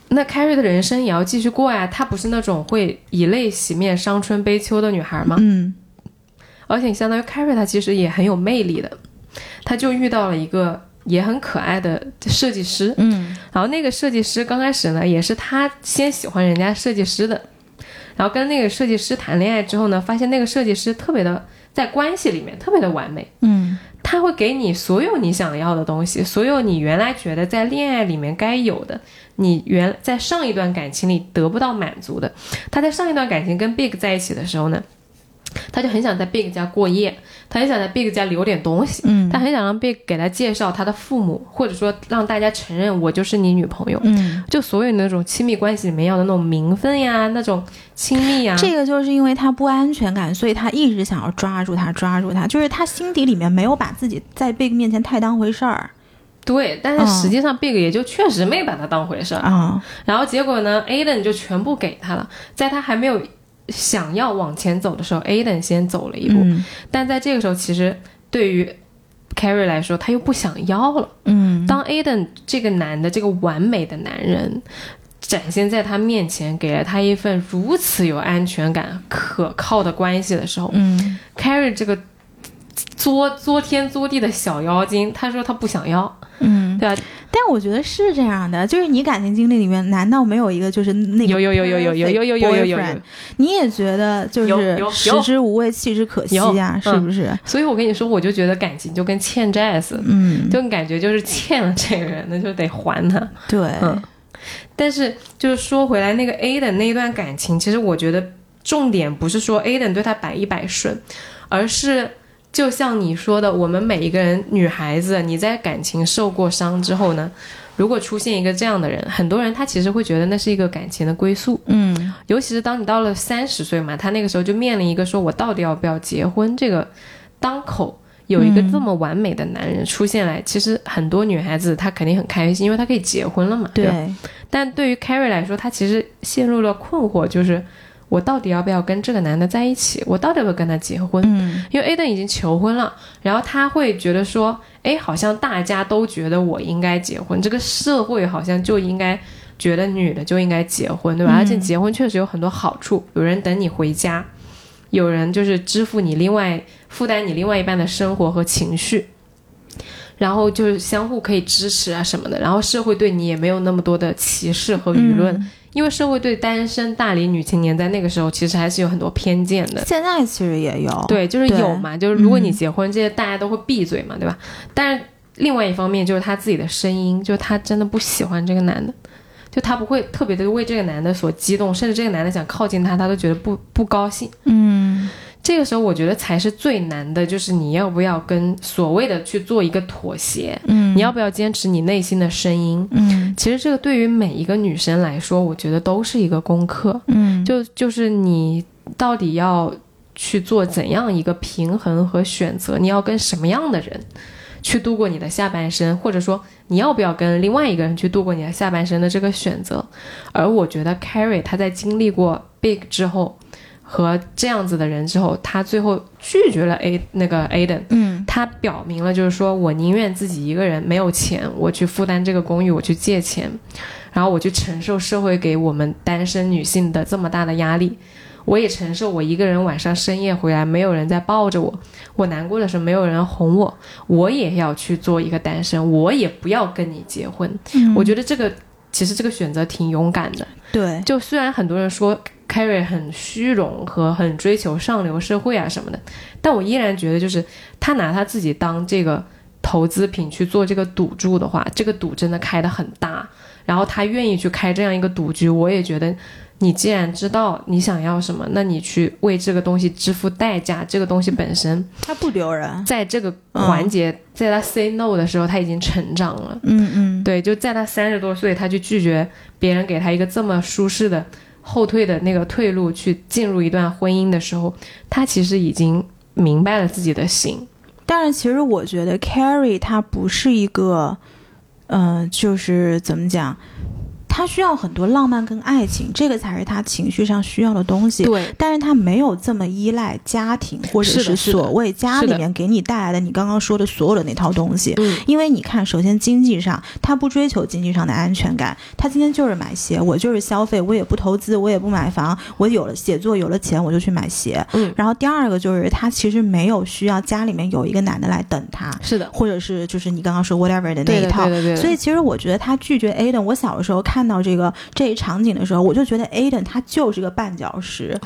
那 Carrie 的人生也要继续过呀。她不是那种会以泪洗面、伤春悲秋的女孩吗？嗯而且相当于 Carrie 她其实也很有魅力的，她就遇到了一个也很可爱的设计师。嗯然后那个设计师刚开始呢，也是她先喜欢人家设计师的，然后跟那个设计师谈恋爱之后呢，发现那个设计师特别的在关系里面特别的完美。嗯他会给你所有你想要的东西，所有你原来觉得在恋爱里面该有的，你原在上一段感情里得不到满足的。他在上一段感情跟 Big 在一起的时候呢，他就很想在 Big 家过夜，他很想在 Big 家留点东西，嗯他很想让 Big 给他介绍他的父母，或者说让大家承认我就是你女朋友。嗯，就所有那种亲密关系里面要的那种名分呀，那种亲密呀，这个就是因为他不安全感，所以他一直想要抓住他，抓住他，就是他心底里面没有把自己在 Big 面前太当回事儿对，但嗯是实际上 Big 也就确实没把他当回事儿。啊。然后结果呢，Aden 就全部给他了，在他还没有想要往前走的时候，Aden 先走了一步，嗯。但在这个时候，其实对于 Carrie 来说，他又不想要了。嗯。当 Aden 这个男的这个完美的男人展现在他面前，给了他一份如此有安全感、可靠的关系的时候、嗯。C a r r i e 这个作作天作地的小妖精，他说他不想要，嗯，对吧？但我觉得是这样的，就是你感情经历里面，难道没有一个就是那个有有有有有有有有有有有？你也觉得就是有食之无味，弃之可惜呀、有是不是？所以我跟你说，我就觉得感情就跟欠债似的。嗯，就感觉就是欠了这个人，那就得还他。对，嗯但是就是说回来，那个 A 的那一段感情，其实我觉得重点不是说 A 的对他百依百顺，而是就像你说的，我们每一个人女孩子，你在感情受过伤之后呢，如果出现一个这样的人，很多人他其实会觉得那是一个感情的归宿，嗯尤其是当你到了三十岁嘛，他那个时候就面临一个说我到底要不要结婚这个当口。有一个这么完美的男人出现来，其实很多女孩子她肯定很开心，因为她可以结婚了嘛，对？对，但对于 Carrie 来说，她其实陷入了困惑，就是我到底要不要跟这个男的在一起？我到底要不要跟他结婚？嗯因为 Aden 已经求婚了，然后他会觉得说，哎，好像大家都觉得我应该结婚，这个社会好像就应该觉得女的就应该结婚，对吧？嗯而且结婚确实有很多好处，有人等你回家，有人就是支付你另外负担你另外一半的生活和情绪。然后就是相互可以支持啊什么的，然后社会对你也没有那么多的歧视和舆论，嗯因为社会对单身大龄女青年在那个时候其实还是有很多偏见的。现在其实也有，对，就是有嘛，就是如果你嗯结婚，这些大家都会闭嘴嘛，对吧？但是另外一方面就是她自己的声音，就是他真的不喜欢这个男的，就她不会特别的为这个男的所激动，甚至这个男的想靠近她，她都觉得不不高兴。嗯这个时候我觉得才是最难的，就是你要不要跟所谓的去做一个妥协，嗯你要不要坚持你内心的声音？嗯其实这个对于每一个女生来说，我觉得都是一个功课。嗯就就是你到底要去做怎样一个平衡和选择？你要跟什么样的人去度过你的下半生，或者说你要不要跟另外一个人去度过你的下半生的这个选择？而我觉得 Carrie 她在经历过 Big 之后和这样子的人之后，他最后拒绝了 A 那个 Aden。嗯他表明了，就是说我宁愿自己一个人没有钱，我去负担这个公寓，我去借钱，然后我去承受社会给我们单身女性的这么大的压力，我也承受我一个人晚上深夜回来没有人在抱着我，我难过的时候没有人哄我，我也要去做一个单身，我也不要跟你结婚。嗯我觉得这个其实这个选择挺勇敢的。对，就虽然很多人说 Carrie 很虚荣和很追求上流社会啊什么的，但我依然觉得，就是他拿他自己当这个投资品去做这个赌注的话，这个赌真的开得很大。然后他愿意去开这样一个赌局，我也觉得，你既然知道你想要什么，那你去为这个东西支付代价，这个东西本身他不丢人。在这个环节，在他 say no 的时候，他已经成长了。嗯嗯，对，就在他三十多岁，他去拒绝别人给他一个这么舒适的后退的那个退路，去进入一段婚姻的时候，他其实已经明白了自己的心。但是其实我觉得 Carrie 他不是一个，嗯、就是怎么讲，她需要很多浪漫跟爱情，这个才是他情绪上需要的东西。对，但是他没有这么依赖家庭，或者是所谓家里面给你带来的你刚刚说的所有的那套东西。嗯，因为你看，首先经济上，他不追求经济上的安全感，他今天就是买鞋，我就是消费，我也不投资，我也不买房，我有了写作有了钱我就去买鞋。嗯然后第二个就是他其实没有需要家里面有一个男的来等他，是的，或者是就是你刚刚说 whatever 的那，一套对。对，对的。所以其实我觉得他拒绝 Aden，我小的时候看到这个这一场景的时候，我就觉得 Aiden 他就是个绊脚石。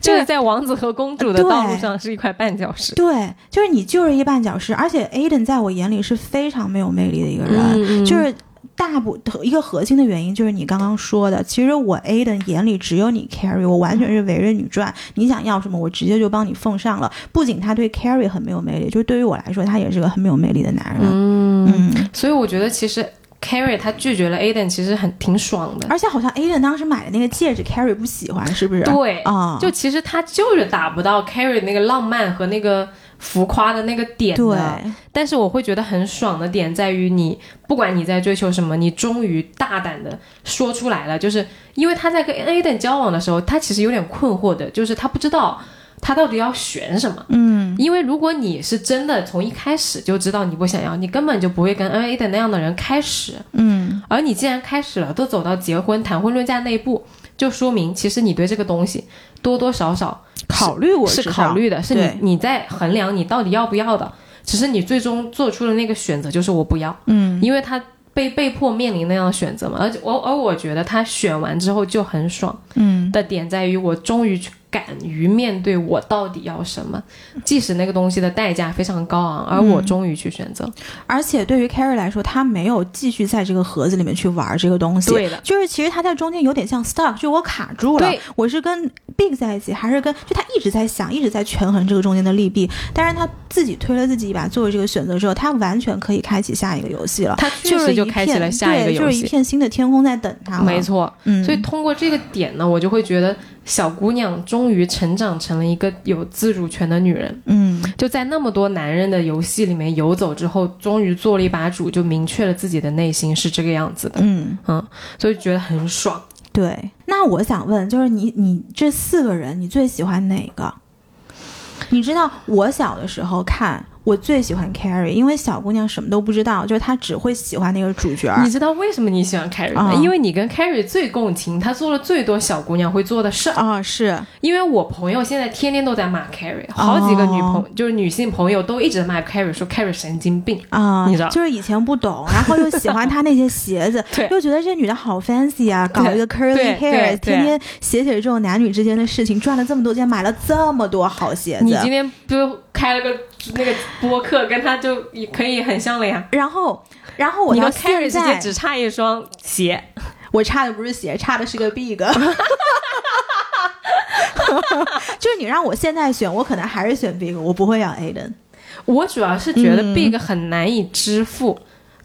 就是在王子和公主的道路上是一块绊脚石。对，就是你就是一绊脚石，而且 Aiden 在我眼里是非常没有魅力的一个人，嗯嗯就是大部一个核心的原因就是你刚刚说的，其实我 Aiden 眼里只有你 Carrie，我完全是围着你转，你想要什么我直接就帮你奉上了。不仅他对 Carrie 很没有魅力，就是对于我来说，他也是个很没有魅力的男人。嗯，嗯，所以我觉得其实 Carrie 她拒绝了 Aden，其实很挺爽的。而且好像 Aden 当时买的那个戒指，Carrie 不喜欢，是不是？对，啊，就其实他就是达不到 Carrie 那个浪漫和那个浮夸的那个点的。对，但是我会觉得很爽的点在于你，不管你在追求什么，你终于大胆的说出来了。就是因为他在跟 Aden 交往的时候，他其实有点困惑的，就是他不知道他到底要选什么。嗯因为如果你是真的从一开始就知道你不想要，你根本就不会跟 Aden 那样的人开始。嗯而你既然开始了，都走到结婚谈婚论嫁那一步，就说明其实你对这个东西多多少少考虑我是考虑的，是你你在衡量你到底要不要的。只是你最终做出的那个选择就是我不要，嗯因为他被被迫面临那样的选择嘛。而且我而我觉得他选完之后就很爽嗯的点在于，我终于去敢于面对我到底要什么，即使那个东西的代价非常高昂，而我嗯终于去选择。而且对于 Carrie 来说，他没有继续在这个盒子里面去玩这个东西。对的就是其实他在中间有点像 stuck，就我卡住了对，我是跟 Big 在一起，还是跟就他一直在想，一直在权衡这个中间的利弊。但是他自己推了自己一把，做了这个选择之后，他完全可以开启下一个游戏了。他确实就开启了下一个对，游戏，就是一片新的天空在等他。没，错。嗯，所以通过这个点呢，我就会觉得小姑娘终于成长成了一个有自主权的女人。嗯就在那么多男人的游戏里面游走之后，终于做了一把主，就明确了自己的内心是这个样子的，嗯，嗯，所以觉得很爽。对。那我想问，就是你你这四个人，你最喜欢哪个？你知道我小的时候看，我最喜欢 Carrie，因为小姑娘什么都不知道，就是她只会喜欢那个主角。你知道为什么你喜欢 Carrie 吗？啊因为你跟 Carrie 最共情，她做了最多小姑娘会做的事儿。啊、是因为我朋友现在天天都在骂 Carrie，好几个女朋、哦就是女性朋友都一直骂 Carrie，说 Carrie 神经病。啊、你知道就是以前不懂，然后又喜欢她那些鞋子，又觉得这女的好 fancy 啊，搞一个 curly 对 hair，对天天写写这种男女之间的事情，赚了这么多钱，买了这么多好鞋子。你今天不开了个那个播客，跟他就也可以很像了呀。然后，然后我和 Carrie 只差一双鞋，我差的不是鞋，差的是个 big。就是你让我现在选，我可能还是选 Big，我不会要 Aiden。我主要是觉得嗯 Big 很难以支付，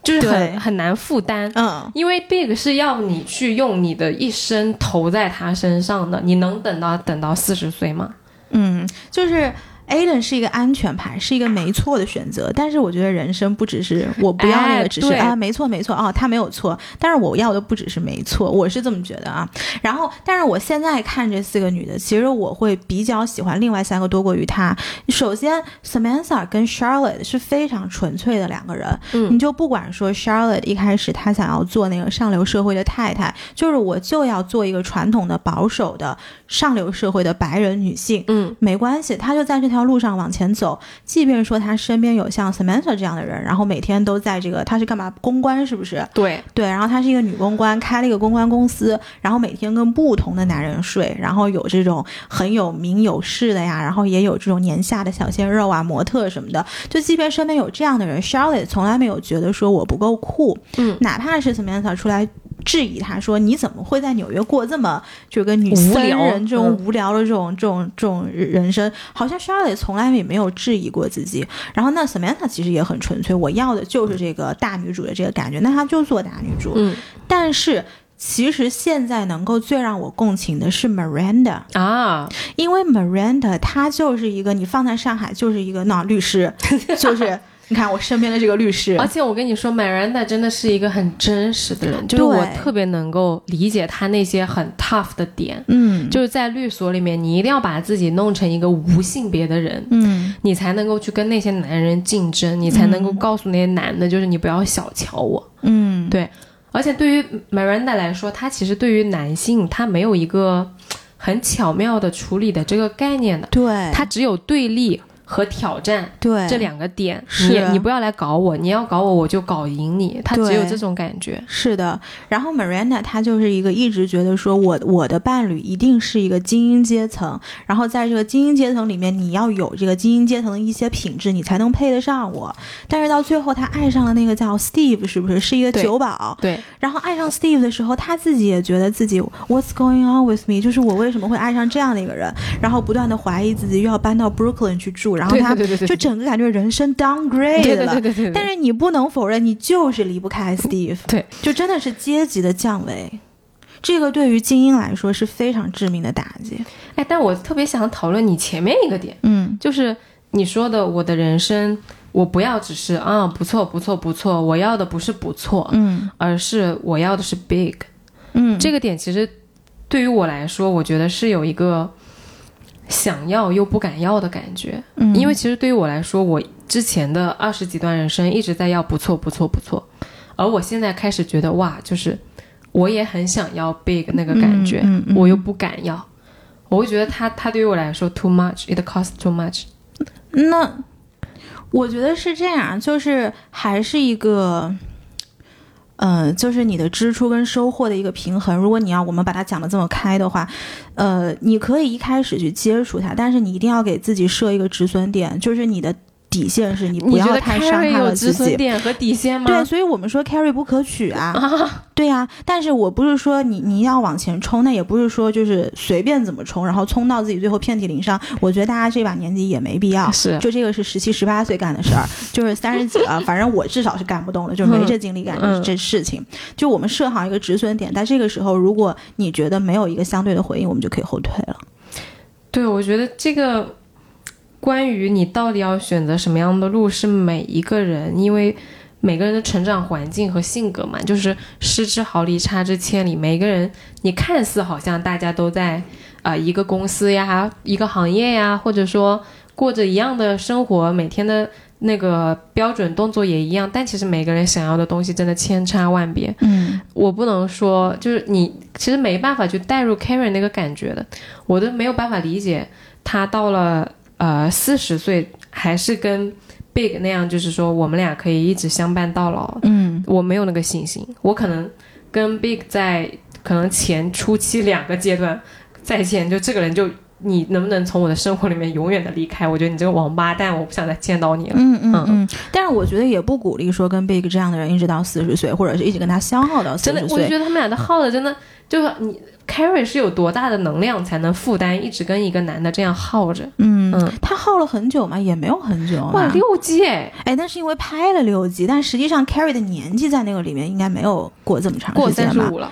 就是很很难负担。嗯，因为 Big 是要你去用你的一生投在他身上的，你能等到等到四十岁吗？嗯，就是 Aiden 是一个安全牌，是一个没错的选择。但是我觉得人生不只是我不要那哎个，只是、对啊，没错没错哦，他没有错。但是我要的不只是没错，我是这么觉得啊。然后，但是我现在看这四个女的，其实我会比较喜欢另外三个多过于她。首先，Samantha 跟 Charlotte 是非常纯粹的两个人。嗯你就不管说 Charlotte 一开始她想要做那个上流社会的太太，就是我就要做一个传统的保守的上流社会的白人女性。嗯没关系，她就在这条路上往前走。即便说他身边有像 Samantha 这样的人，然后每天都在这个，他是干嘛公关是不是？对，对，然后她是一个女公关，开了一个公关公司，然后每天跟不同的男人睡，然后有这种很有名有势的呀，然后也有这种年下的小鲜肉啊、模特什么的。就即便身边有这样的人，Charlotte 从来没有觉得说我不够酷，嗯哪怕是 Samantha 出来。质疑他说：“你怎么会在纽约过这么就跟女无僧聊人这种嗯无聊的这种、这种这种人生？好像 Charlotte 从来也没有质疑过自己。然后那 Samantha 其实也很纯粹，我要的就是这个大女主的这个感觉，那她就做大女主。嗯但是其实现在能够最让我共情的是 Miranda，啊，因为 Miranda 她就是一个你放在上海就是一个那律师，就是你看我身边的这个律师。而，且我跟你说，Miranda 真的是一个很真实的人，就是我特别能够理解他那些很 tough 的点。嗯，就是在律所里面，你一定要把自己弄成一个无性别的人，嗯。你才能够去跟那些男人竞争，你才能够告诉那些男的，就是你不要小瞧我。嗯，对。而且对于 Miranda 来说，他其实对于男性，他没有一个很巧妙的处理的这个概念的，对，他只有对立和挑战对这两个点。是你你不要来搞我，你要搞我我就搞赢你，他只有这种感觉。是的，然后 Miranda 她就是一个一直觉得说我我的伴侣一定是一个精英阶层，然后在这个精英阶层里面，你要有这个精英阶层的一些品质，你才能配得上我。但是到最后，她爱上了那个叫 Steve，是不是是一个酒保？对，然后爱上 Steve 的时候，她自己也觉得自己 What's going on with me？就是我为什么会爱上这样的一个人？然后不断的怀疑自己，又要搬到 Brooklyn 去住，然后对她对对对对就整个感觉人生 downgrade 对了。对对对对。但是你不能否认，你就是离不开 Steve。对，就真的是阶级的降维，这个对于精英来说是非常致命的打击。哎，但我特别想讨论你前面一个点，嗯就是你说的我的人生，我不要只是啊不错不错不错，我要的不是不错，嗯而是我要的是 big。嗯，这个点其实对于我来说，我觉得是有一个想要又不敢要的感觉。嗯因为其实对于我来说，我之前的二十几段人生一直在要不错不错不错，而我现在开始觉得哇，就是我也很想要 big 那个感觉，嗯嗯嗯我又不敢要，我会觉得他他对于我来说 too much，it costs too much。那我觉得是这样，就是还是一个。嗯，就是你的支出跟收获的一个平衡。如果你要我们把它讲的这么开的话，呃，你可以一开始去接触它，但是你一定要给自己设一个止损点，就是你的底线是你不要太伤害了自己。损点和底线吗？对，所以我们说 carry 不可取啊，对呀、但是我不是说你你要往前冲，那也不是说就是随便怎么冲，然后冲到自己最后遍体鳞伤。我觉得大家这把年纪也没必要，是就这个是十七十八岁干的事儿，就是三十几了，反正我至少是干不动了，就没这精力干这事情。就我们设好一个止损点，在这个时候，如果你觉得没有一个相对的回应，我们就可以后退了。对，我觉得这个关于你到底要选择什么样的路，是每一个人因为每个人的成长环境和性格嘛，就是失之毫厘，差之千里。每个人你看似好像大家都在啊、呃一个公司呀、一个行业呀，或者说过着一样的生活，每天的那个标准动作也一样，但其实每个人想要的东西真的千差万别。嗯我不能说，就是你其实没办法去带入 Karen 那个感觉的，我都没有办法理解他到了呃四十岁还是跟 Big 那样，就是说我们俩可以一直相伴到老。嗯我没有那个信心，我可能跟 Big 在可能前初期两个阶段再见，就这个人就你能不能从我的生活里面永远的离开？我觉得你这个王八蛋，我不想再见到你了。嗯嗯嗯，但是我觉得也不鼓励说跟 Big 这样的人一直到四十岁，或者是一直跟他消耗到四真的，我就觉得他们俩的耗的真的就是你 Carrie 是有多大的能量才能负担一直跟一个男的这样耗着？嗯嗯他耗了很久吗？也没有很久哇，啊。六季哎，哎，那是因为拍了六季，但实际上 Carrie 的年纪在那个里面应该没有过这么长过时间吧？三十五了，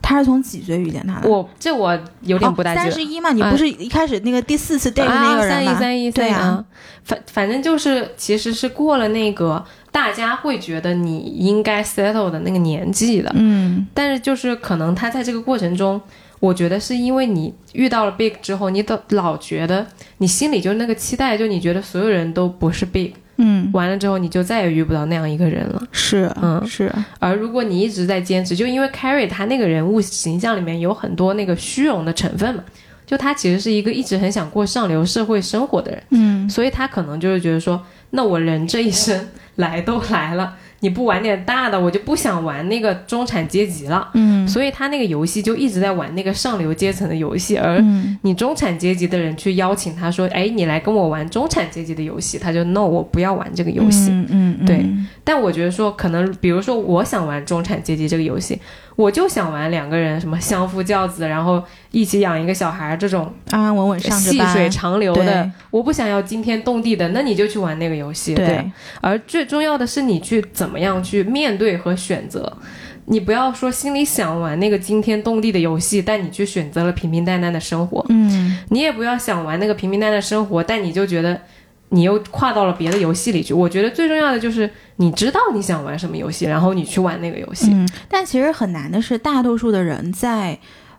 他是从几岁遇见他的？我这我有点不大记得。三十一嘛，你不是一开始那个第四次 date 的那啊，个人吗？三一三一对啊啊，反反正就是其实是过了那个大家会觉得你应该 settle 的那个年纪的，嗯。但是就是可能他在这个过程中，我觉得是因为你遇到了 big 之后，你都老觉得你心里就那个期待，就你觉得所有人都不是 big，嗯，完了之后你就再也遇不到那样一个人了。是嗯。是，而如果你一直在坚持，就因为 Carrie 他那个人物形象里面有很多那个虚荣的成分嘛，就他其实是一个一直很想过上流社会生活的人，嗯。所以他可能就是觉得说，那我人这一生来都来了，你不玩点大的，我就不想玩那个中产阶级了。嗯所以他那个游戏就一直在玩那个上流阶层的游戏，而嗯你中产阶级的人去邀请他说：“哎，你来跟我玩中产阶级的游戏。”他就 “no，我不要玩这个游戏。嗯嗯，嗯对但我觉得说，可能比如说我想玩中产阶级这个游戏，我就想玩两个人什么相夫教子，然后一起养一个小孩这种安安稳稳细，水长流的。我不想要惊天动地的，那你就去玩那个游戏。对对，而最重要的是你去怎么样去面对和选择。你不要说心里想玩那个惊天动地的游戏，但你去选择了平平淡淡的生活。嗯你也不要想玩那个平平淡淡的生活，但你就觉得你又跨到了别的游戏里去。我觉得最重要的就是你知道你想玩什么游戏，然后你去玩那个游戏。嗯，但其实很难的是，大多数的人在。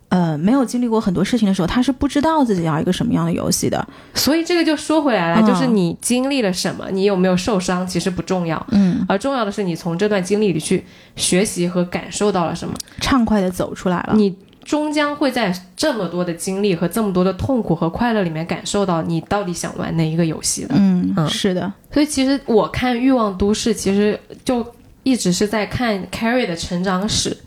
呃，没有经历过很多事情的时候，他是不知道自己要一个什么样的游戏的。所以这个就说回来了，嗯就是你经历了什么，你有没有受伤，其实不重要，嗯，而重要的是你从这段经历里去学习和感受到了什么。畅快的走出来了。你终将会在这么多的经历和这么多的痛苦和快乐里面感受到你到底想玩哪一个游戏的。嗯，嗯是的，所以其实我看《欲望都市》，其实就一直是在看 Carrie 的成长史，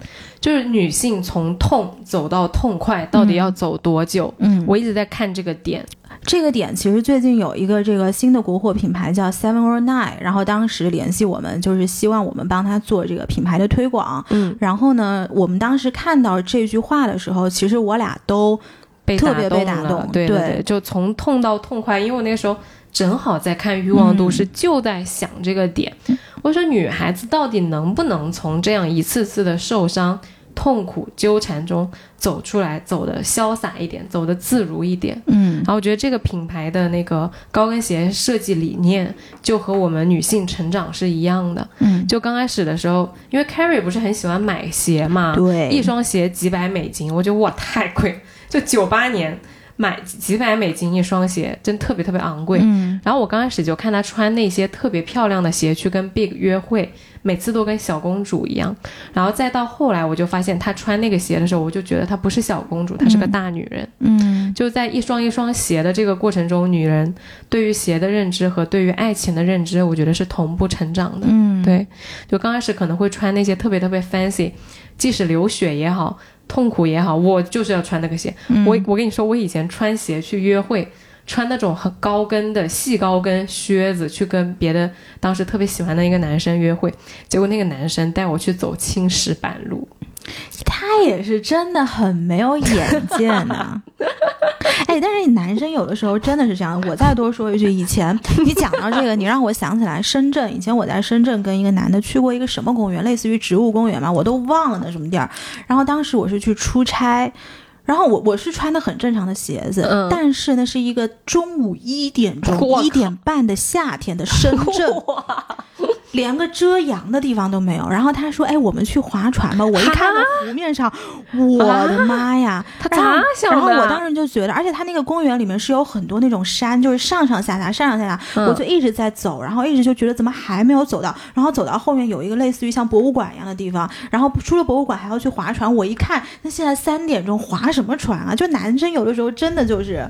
就是女性从痛走到痛快，到底要走多久？嗯，我一直在看这个点。这个点其实最近有一个这个新的国货品牌叫 Seven or Nine，然后当时联系我们，就是希望我们帮他做这个品牌的推广。嗯，然后呢，我们当时看到这句话的时候，其实我俩都被特别被打动对对对，就从痛到痛快，因为我那个时候正好在看《欲望都嗯市》，就在想这个点。我说女孩子到底能不能从这样一次次的受伤、痛苦、纠缠中走出来，走的潇洒一点，走的自如一点？嗯然后我觉得这个品牌的那个高跟鞋设计理念就和我们女性成长是一样的。嗯，就刚开始的时候，因为 Carrie 不是很喜欢买鞋嘛，对，一双鞋几百美金，我觉得哇太贵，就九八年买几百美金一双鞋，真特别特别昂贵。嗯然后我刚开始就看她穿那些特别漂亮的鞋去跟 Big 约会，每次都跟小公主一样。然后再到后来，我就发现她穿那个鞋的时候，我就觉得她不是小公主，她是个大女人。嗯就在一双一双鞋的这个过程中，女人对于鞋的认知和对于爱情的认知，我觉得是同步成长的。嗯，对，就刚开始可能会穿那些特别特别 fancy，即使流血也好，痛苦也好，我就是要穿那个鞋。嗯我我跟你说，我以前穿鞋去约会，穿那种很高跟的细高跟靴子去跟别的当时特别喜欢的一个男生约会，结果那个男生带我去走青石板路。他也是真的很没有眼界呢。哎，但是你男生有的时候真的是这样。我再多说一句，以前你讲到这个，你让我想起来深圳。以前我在深圳跟一个男的去过一个什么公园，类似于植物公园嘛，我都忘了那什么地儿。然后当时我是去出差。然后我我是穿的很正常的鞋子，嗯但是那是一个中午一点钟 一点半的夏天的深圳，连个遮阳的地方都没有。然后他说：“哎，我们去划船吧。”我一看到湖面上，我的妈呀！他咋想的？然后我当时就觉得，而且他那个公园里面是有很多那种山，就是上上下下，上上下下，嗯我就一直在走，然后一直就觉得怎么还没有走到，然后走到后面有一个类似于像博物馆一样的地方，然后出了博物馆还要去划船。我一看，那现在三点钟划什么船啊？就男生有的时候真的就是，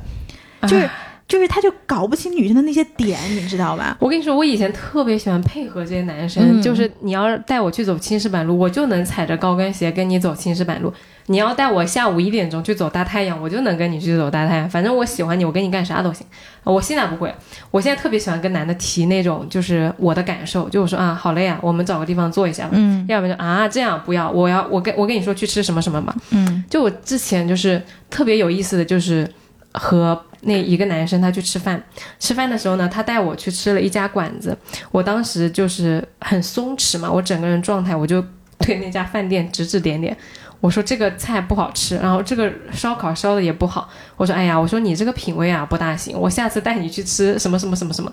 就是唉就是他就搞不清女生的那些点，你知道吧？我跟你说，我以前特别喜欢配合这些男生，嗯就是你要带我去走青石板路，我就能踩着高跟鞋跟你走青石板路；你要带我下午一点钟去走大太阳，我就能跟你去走大太阳。反正我喜欢你，我跟你干啥都行。呃我现在不会，我现在特别喜欢跟男的提那种就是我的感受，就我说啊，好累啊，我们找个地方坐一下吧。嗯要不然就啊这样不要，我要我跟我跟你说去吃什么什么吧。嗯就我之前就是特别有意思的就是和那一个男生他去吃饭，吃饭的时候呢，他带我去吃了一家馆子，我当时就是很松弛嘛，我整个人状态我就对那家饭店指指点点。我说这个菜不好吃，然后这个烧烤烧的也不好。我说哎呀，我说你这个品味啊不大行，我下次带你去吃什么什么什么什么。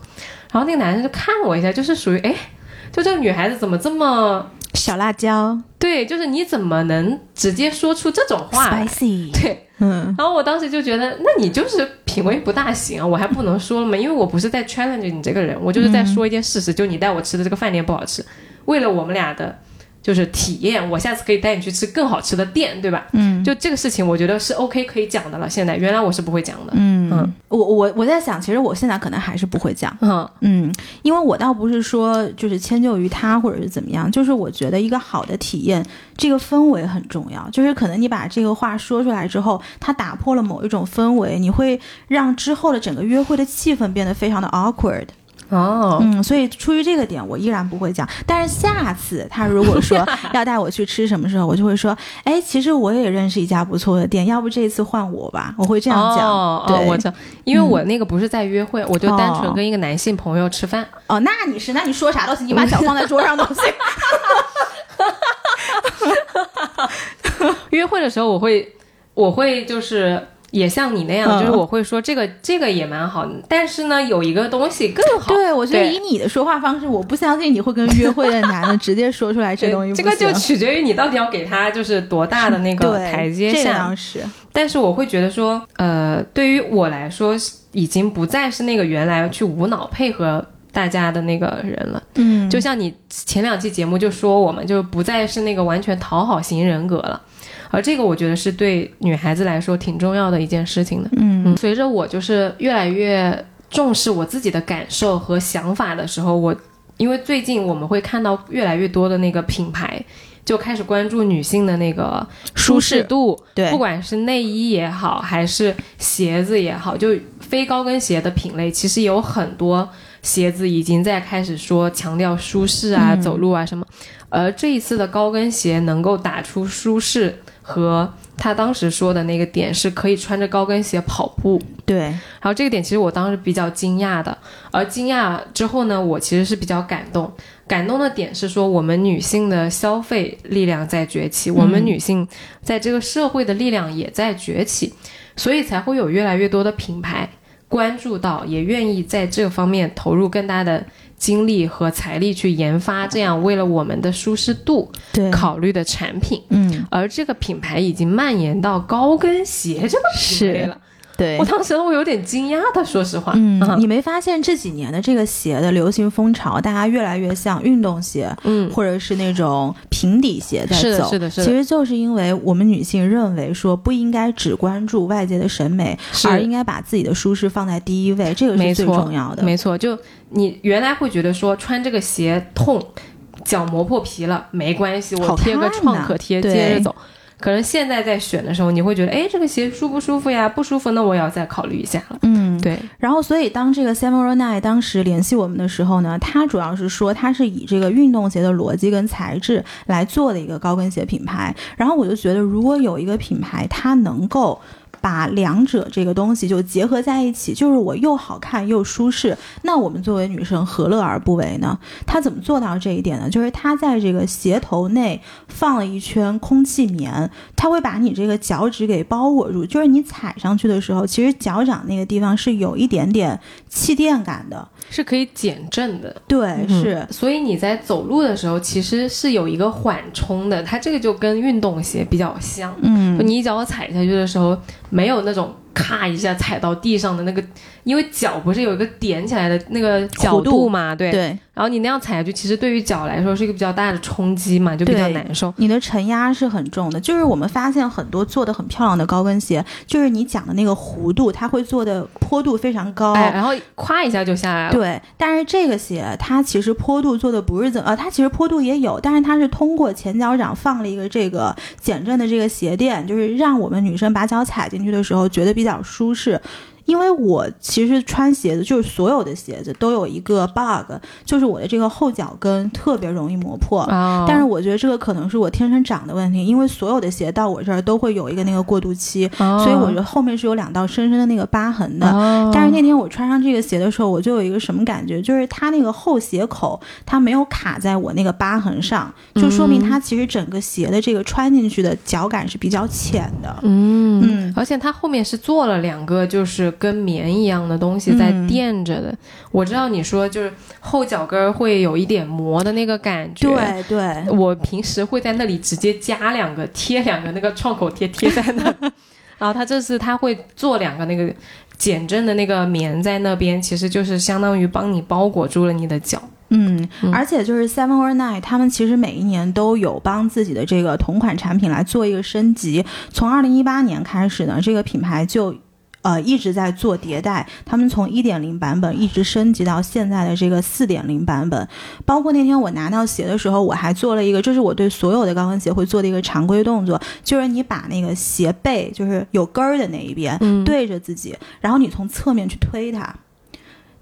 然后那个男生就看我一下，就是属于哎，就这个女孩子怎么这么小辣椒对，就是你怎么能直接说出这种话？，spicy，对，嗯然后我当时就觉得，那你就是品味不大行啊，我还不能说了吗？因为我不是在 challenge 你这个人，我就是在说一件事实，就你带我吃的这个饭店不好吃，为了我们俩的。就是体验，我下次可以带你去吃更好吃的店，对吧？嗯就这个事情，我觉得是 OK 可以讲的了。现在原来我是不会讲的，嗯嗯我我我在想，其实我现在可能还是不会讲。嗯嗯，因为我倒不是说就是迁就于他或者是怎么样，就是我觉得一个好的体验，这个氛围很重要。就是可能你把这个话说出来之后，它打破了某一种氛围，你会让之后的整个约会的气氛变得非常的 awkward。哦，嗯，所以出于这个点，我依然不会讲。但是下次他如果说 要带我去吃什么时候，我就会说，哎，其实我也认识一家不错的店，要不这一次换我吧？我会这样讲。哦，哦对，我知道，因为我那个不是在约会，我就单纯哦跟一个男性朋友吃饭。哦，那你是，那你说啥都行，你把脚放在桌上都行。约会的时候，我会，我会就是也像你那样，嗯就是我会说这个这个也蛮好，但是呢，有一个东西更好。对，我觉得以你的说话方式，我不相信你会跟约会的男的直接说出来这对 东西这个就取决于你到底要给他就是多大的那个台阶下。是，但是我会觉得说，呃，对于我来说，已经不再是那个原来去无脑配合大家的那个人了。嗯，就像你前两期节目就说我们就不再是那个完全讨好型人格了，而这个我觉得是对女孩子来说挺重要的一件事情的。嗯嗯，随着我就是越来越重视我自己的感受和想法的时候，我因为最近我们会看到越来越多的那个品牌。就开始关注女性的那个舒适度，对不管是内衣也好，还是鞋子也好，就非高跟鞋的品类，其实有很多鞋子已经在开始说强调舒适啊、嗯走路啊什么。而这一次的高跟鞋能够打出舒适和他当时说的那个点，是可以穿着高跟鞋跑步。对，然后这个点其实我当时比较惊讶的，而惊讶之后呢，我其实是比较感动。感动的点是说，我们女性的消费力量在崛起，我们女性在这个社会的力量也在崛起，所以才会有越来越多的品牌关注到，也愿意在这方面投入更大的精力和财力去研发这样为了我们的舒适度，考虑的产品。嗯，而这个品牌已经蔓延到高跟鞋这个品类了。对我。当时我有点惊讶的，说实话。嗯，啊你没发现这几年的这个鞋的流行风潮，大家越来越像运动鞋，嗯，或者是那种平底鞋在是的走。是的是的其实就是因为我们女性认为说不应该只关注外界的审美，而应该把自己的舒适放在第一位，这个是最重要的。没错，就你原来会觉得说穿这个鞋痛，脚磨破皮了没关系，好我贴个创可贴接着走。可能现在在选的时候，你会觉得，哎，这个鞋舒不舒服呀？不舒服，那我也要再考虑一下了。嗯，对，然后，所以当这个 Samurai Nine 当时联系我们的时候呢，他主要是说他是以这个运动鞋的逻辑跟材质来做的一个高跟鞋品牌。然后我就觉得，如果有一个品牌，它能够把两者这个东西就结合在一起，就是我又好看又舒适，那我们作为女生何乐而不为呢？它怎么做到这一点呢？就是它在这个鞋头内放了一圈空气棉，它会把你这个脚趾给包裹住，就是你踩上去的时候，其实脚掌那个地方是有一点点气垫感的。是可以减震的。对，嗯是，所以你在走路的时候，其实是有一个缓冲的。它这个就跟运动鞋比较像。嗯你一脚踩下去的时候，没有那种咔一下踩到地上的那个，因为脚不是有一个点起来的那个角度嘛，对。对，然后你那样踩下去，其实对于脚来说是一个比较大的冲击嘛，就比较难受。你的承压是很重的。就是我们发现很多做的很漂亮的高跟鞋，就是你讲的那个弧度，它会做的坡度非常高。哎，然后咵一下就下来了。对，但是这个鞋它其实坡度做的不是怎呃，它其实坡度也有，但是它是通过前脚掌放了一个这个减震的这个鞋垫，就是让我们女生把脚踩进去的时候觉得比比较舒适。因为我其实穿鞋子，就是所有的鞋子都有一个 bug，就是我的这个后脚跟特别容易磨破。啊，但是我觉得这个可能是我天生长的问题，因为所有的鞋到我这儿都会有一个那个过渡期，哦所以我觉得后面是有两道深深的那个疤痕的。哦但是那天我穿上这个鞋的时候，我就有一个什么感觉，就是它那个后鞋口它没有卡在我那个疤痕上，就说明它其实整个鞋的这个穿进去的脚感是比较浅的。嗯嗯而且它后面是做了两个，就是跟棉一样的东西在嗯垫着的。我知道你说就是后脚跟儿会有一点磨的那个感觉。。对对，我平时会在那里直接加两个贴两个那个创口贴贴在那，然后他这次他会做两个那个减震的那个棉在那边，其实就是相当于帮你包裹住了你的脚。嗯嗯，而且就是 Seven or Nine，他们其实每一年都有帮自己的这个同款产品来做一个升级。从二零一八年开始呢，这个品牌就。呃，一直在做迭代，他们从一点零版本一直升级到现在的这个四点零版本。包括那天我拿到鞋的时候，我还做了一个，这是我对所有的高跟鞋会做的一个常规动作，就是你把那个鞋背，就是有跟儿的那一边，嗯，对着自己，然后你从侧面去推它，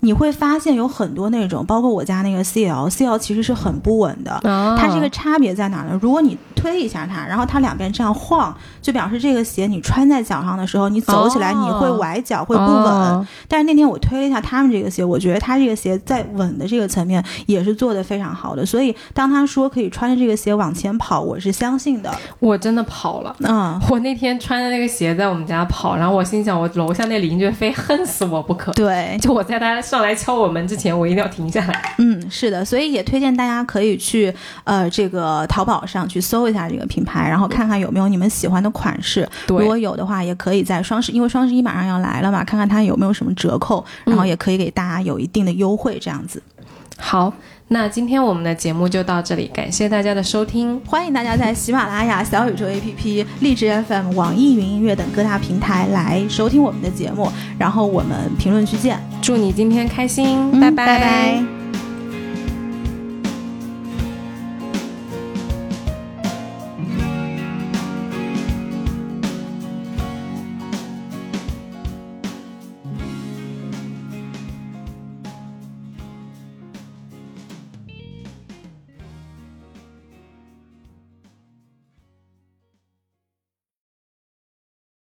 你会发现有很多那种，包括我家那个 CL，CL 其实是很不稳的。啊，它这个差别在哪儿呢？如果你推一下它，然后它两边这样晃，就表示这个鞋你穿在脚上的时候，你走起来哦你会崴脚，会不稳。哦但是那天我推了一下他们这个鞋，我觉得它这个鞋在稳的这个层面也是做的非常好的。所以当他说可以穿着这个鞋往前跑，我是相信的。我真的跑了。嗯，我那天穿着那个鞋在我们家跑，然后我心想，我楼下那邻居非恨死我不可。对，就我在他上来敲我门之前，我一定要停下来。嗯，是的，所以也推荐大家可以去呃这个淘宝上去搜一下这个品牌，然后看看有没有你们喜欢的款式。如果有的话，也可以在双十，因为双十一马上要来了嘛，看看它有没有什么折扣，然后也可以给大家有一定的优惠，这样子。好，那今天我们的节目就到这里，感谢大家的收听。欢迎大家在喜马拉雅、小宇宙 APP、荔枝 FM、网易云音乐等各大平台来收听我们的节目，然后我们评论区见，祝你今天开心，嗯拜。拜拜